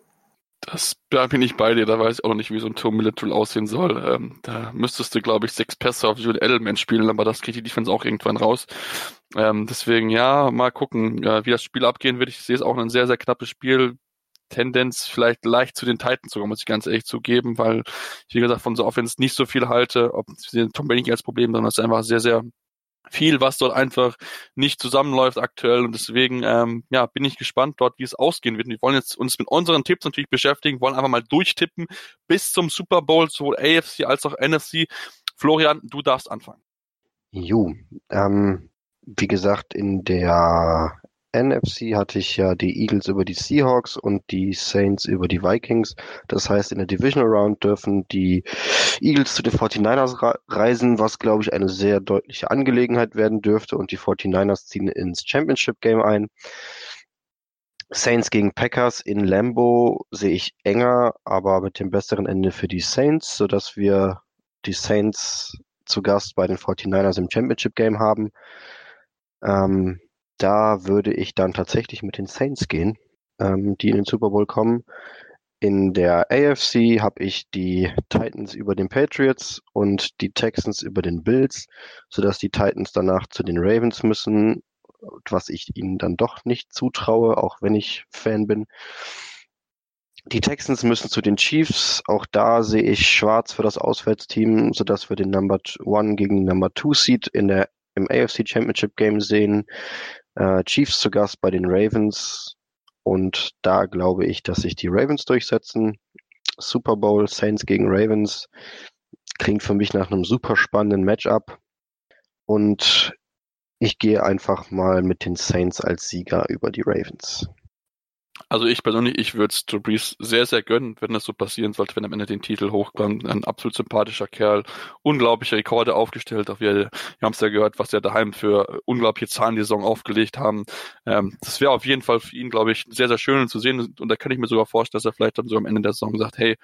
Das da bin ich bei dir, da weiß ich auch nicht, wie so ein Two-Minute-Drill aussehen soll. Ähm, da müsstest du, glaube ich, sechs Pässe auf Jude Edelman spielen, aber das kriegt die Defense auch irgendwann raus. Ähm, deswegen, ja, mal gucken, ja, wie das Spiel abgehen wird. Ich sehe es auch ein sehr, sehr knappes Spiel. Tendenz vielleicht leicht zu den Titans sogar, muss ich ganz ehrlich zugeben, weil ich, wie gesagt, von so Offense nicht so viel halte, ob Tom Brady als Problem, sondern es ist einfach sehr, sehr viel, was dort einfach nicht zusammenläuft aktuell und deswegen ähm, ja bin ich gespannt dort, wie es ausgehen wird. Wir wollen jetzt uns mit unseren Tipps natürlich beschäftigen, wollen einfach mal durchtippen bis zum Super Bowl, sowohl AFC als auch NFC. Florian, du darfst anfangen. Jo, ähm, wie gesagt, in der NFC hatte ich ja die Eagles über die Seahawks und die Saints über die Vikings. Das heißt, in der Divisional Round dürfen die Eagles zu den 49ers reisen, was glaube ich eine sehr deutliche Angelegenheit werden dürfte und die 49ers ziehen ins Championship Game ein. Saints gegen Packers in Lambo sehe ich enger, aber mit dem besseren Ende für die Saints, sodass wir die Saints zu Gast bei den 49ers im Championship Game haben. Ähm, da würde ich dann tatsächlich mit den Saints gehen, ähm, die in den Super Bowl kommen. In der AFC habe ich die Titans über den Patriots und die Texans über den Bills, sodass die Titans danach zu den Ravens müssen, was ich ihnen dann doch nicht zutraue, auch wenn ich Fan bin. Die Texans müssen zu den Chiefs. Auch da sehe ich schwarz für das Auswärtsteam, sodass wir den Number One gegen Number Two Seed in der, im AFC Championship Game sehen. Äh, Chiefs zu Gast bei den Ravens. Und da glaube ich, dass sich die Ravens durchsetzen. Super Bowl, Saints gegen Ravens. Klingt für mich nach einem super spannenden Matchup. Und ich gehe einfach mal mit den Saints als Sieger über die Ravens. Also ich persönlich, ich würde es Drew Brees sehr, sehr gönnen, wenn das so passieren sollte, wenn am Ende den Titel hochkommt. Ein absolut sympathischer Kerl, unglaubliche Rekorde aufgestellt. Auch wir, wir haben es ja gehört, was er daheim für unglaubliche Zahlen die Saison aufgelegt haben. Ähm, das wäre auf jeden Fall für ihn, glaube ich, sehr, sehr schön zu sehen. Und da kann ich mir sogar vorstellen, dass er vielleicht dann so am Ende der Saison sagt, hey,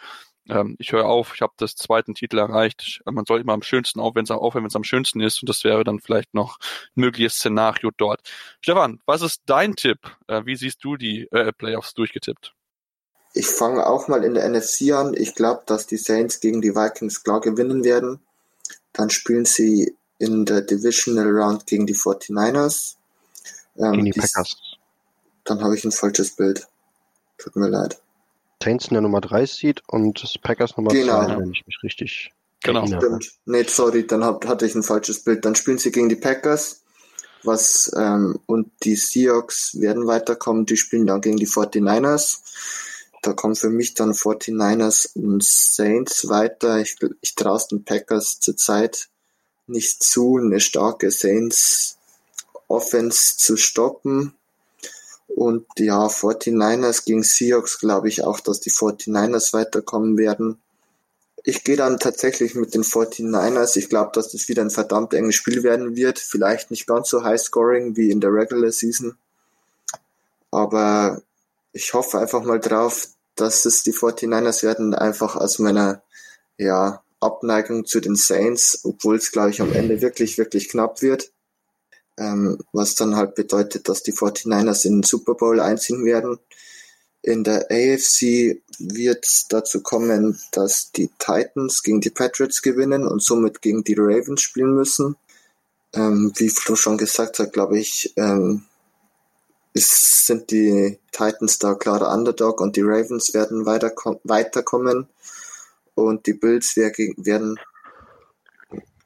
ähm, ich höre auf, ich habe das zweiten Titel erreicht. Man soll immer am schönsten auf, wenn es aufhören, wenn es am schönsten ist. Und das wäre dann vielleicht noch ein mögliches Szenario dort. Stefan, was ist dein Tipp? Äh, wie siehst du die äh, Playoffs durchgetippt? Ich fange auch mal in der NFC an. Ich glaube, dass die Saints gegen die Vikings klar gewinnen werden. Dann spielen sie in der Divisional Round gegen die 49ers. Ähm, gegen die Packers. Dann habe ich ein falsches Bild. Tut mir leid. Saints in der Nummer 3 sieht und das Packers Nummer 2, genau. wenn ich mich richtig Genau. Stimmt. Nee, sorry, dann hab, hatte ich ein falsches Bild. Dann spielen sie gegen die Packers, was ähm, und die Seahawks werden weiterkommen, die spielen dann gegen die 49ers. Da kommen für mich dann 49ers und Saints weiter. Ich, ich traue den Packers zurzeit nicht zu, eine starke Saints Offense zu stoppen. Und ja, 49ers gegen Seahawks glaube ich auch, dass die 49ers weiterkommen werden. Ich gehe dann tatsächlich mit den 49ers. Ich glaube, dass das wieder ein verdammt enges Spiel werden wird. Vielleicht nicht ganz so high scoring wie in der Regular Season. Aber ich hoffe einfach mal drauf, dass es die 49ers werden, einfach aus meiner ja, Abneigung zu den Saints, obwohl es, glaube ich, am Ende wirklich, wirklich knapp wird ähm, was dann halt bedeutet, dass die 49ers in den Super Bowl einziehen werden. In der AFC wird es dazu kommen, dass die Titans gegen die Patriots gewinnen und somit gegen die Ravens spielen müssen. Ähm, wie Flo schon gesagt hat, glaube ich, ähm, es sind die Titans da klarer Underdog und die Ravens werden weiterkommen und die Bills werden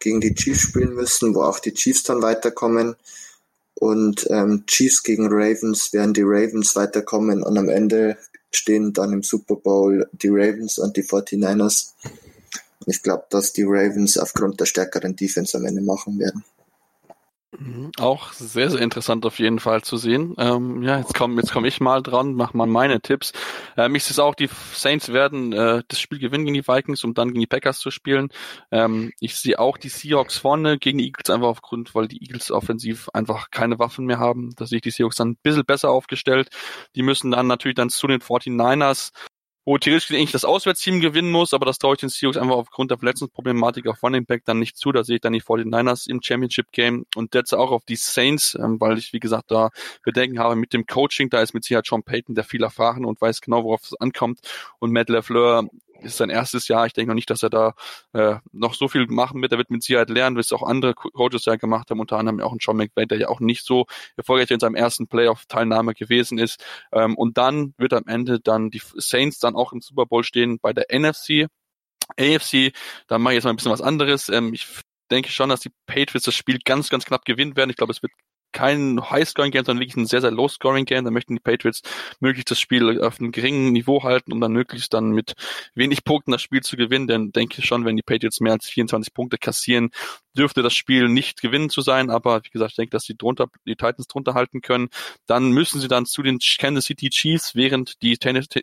gegen die Chiefs spielen müssen, wo auch die Chiefs dann weiterkommen. Und ähm, Chiefs gegen Ravens werden die Ravens weiterkommen und am Ende stehen dann im Super Bowl die Ravens und die 49ers. Ich glaube, dass die Ravens aufgrund der stärkeren Defense am Ende machen werden. Mhm. Auch sehr, sehr interessant auf jeden Fall zu sehen. Ähm, ja, jetzt komme jetzt komm ich mal dran, mach mal meine Tipps. Ähm, ich sehe auch, die Saints werden äh, das Spiel gewinnen gegen die Vikings, um dann gegen die Packers zu spielen. Ähm, ich sehe auch die Seahawks vorne gegen die Eagles einfach aufgrund, weil die Eagles offensiv einfach keine Waffen mehr haben. Da sehe ich die Seahawks dann ein bisschen besser aufgestellt. Die müssen dann natürlich dann zu den 49ers wo theoretisch eigentlich das Auswärtsteam gewinnen muss, aber das traue ich den Seahawks einfach aufgrund der Verletzungsproblematik auf Running Back dann nicht zu. Da sehe ich dann die 49ers im Championship Game und setze auch auf die Saints, ähm, weil ich, wie gesagt, da Bedenken habe mit dem Coaching. Da ist mit Sicherheit John Payton, der viel erfahren und weiß genau, worauf es ankommt. Und Matt LeFleur ist sein erstes Jahr. Ich denke noch nicht, dass er da äh, noch so viel machen wird. Er wird mit Sicherheit lernen, wie es auch andere Coaches ja gemacht haben, unter anderem auch ein John McVay, der ja auch nicht so erfolgreich in seinem ersten Playoff-Teilnahme gewesen ist. Ähm, und dann wird am Ende dann die Saints dann auch im Super Bowl stehen bei der NFC. AFC, da mache ich jetzt mal ein bisschen was anderes. Ähm, ich denke schon, dass die Patriots das Spiel ganz, ganz knapp gewinnen werden. Ich glaube, es wird kein High-Scoring-Game, sondern wirklich ein sehr, sehr Low-Scoring-Game. Da möchten die Patriots möglichst das Spiel auf einem geringen Niveau halten, um dann möglichst dann mit wenig Punkten das Spiel zu gewinnen. Denn denke ich schon, wenn die Patriots mehr als 24 Punkte kassieren, dürfte das Spiel nicht gewinnen zu sein. Aber wie gesagt, ich denke, dass die drunter, die Titans drunter halten können. Dann müssen sie dann zu den Kansas City Chiefs, während die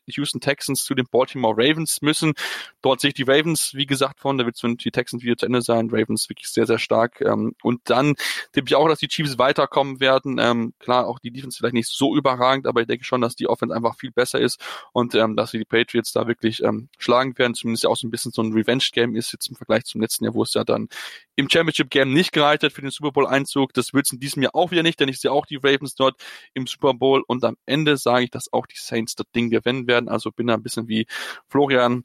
Houston Texans zu den Baltimore Ravens müssen. Dort sehe ich die Ravens, wie gesagt, von, da wird die Texans wieder zu Ende sein. Ravens wirklich sehr, sehr stark. Ähm, und dann tippe ich auch, dass die Chiefs weiterkommen kommen werden. Ähm, klar, auch die Defense vielleicht nicht so überragend, aber ich denke schon, dass die Offense einfach viel besser ist und ähm, dass sie die Patriots da wirklich ähm, schlagen werden. Zumindest auch so ein bisschen so ein Revenge-Game ist jetzt im Vergleich zum letzten Jahr, wo es ja dann im Championship-Game nicht gereicht hat für den Super Bowl-Einzug. Das wird es in diesem Jahr auch wieder nicht, denn ich sehe auch die Ravens dort im Super Bowl und am Ende sage ich, dass auch die Saints das Ding gewinnen werden. Also bin da ein bisschen wie Florian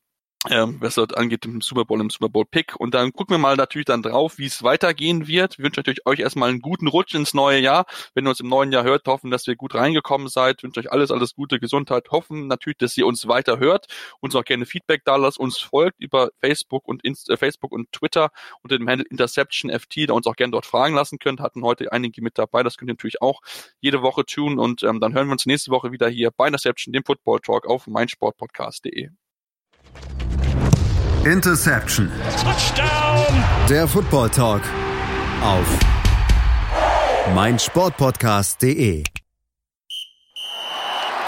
ähm, was dort angeht im Super Bowl, im Super Bowl Pick. Und dann gucken wir mal natürlich dann drauf, wie es weitergehen wird. Wir wünschen natürlich euch erstmal einen guten Rutsch ins neue Jahr. Wenn ihr uns im neuen Jahr hört, hoffen, dass ihr gut reingekommen seid. Wünsche euch alles, alles Gute, Gesundheit. Hoffen natürlich, dass ihr uns weiter hört, uns auch gerne Feedback da lasst, uns folgt über Facebook und Inst äh, Facebook und Twitter unter dem Handle Interception FT, da uns auch gerne dort fragen lassen könnt. Hatten heute einige mit dabei. Das könnt ihr natürlich auch jede Woche tun. Und ähm, dann hören wir uns nächste Woche wieder hier bei Interception, dem Football Talk auf meinsportpodcast.de. Interception. Touchdown. Der Football Talk auf meinsportpodcast.de.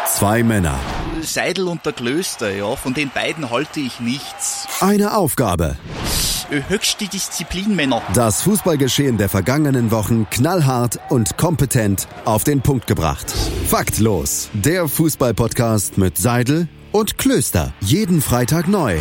Zwei Männer. Seidel und der Klöster, ja, von den beiden halte ich nichts. Eine Aufgabe. Höchste Disziplin, Männer. Das Fußballgeschehen der vergangenen Wochen knallhart und kompetent auf den Punkt gebracht. Faktlos. Der Fußballpodcast mit Seidel und Klöster. Jeden Freitag neu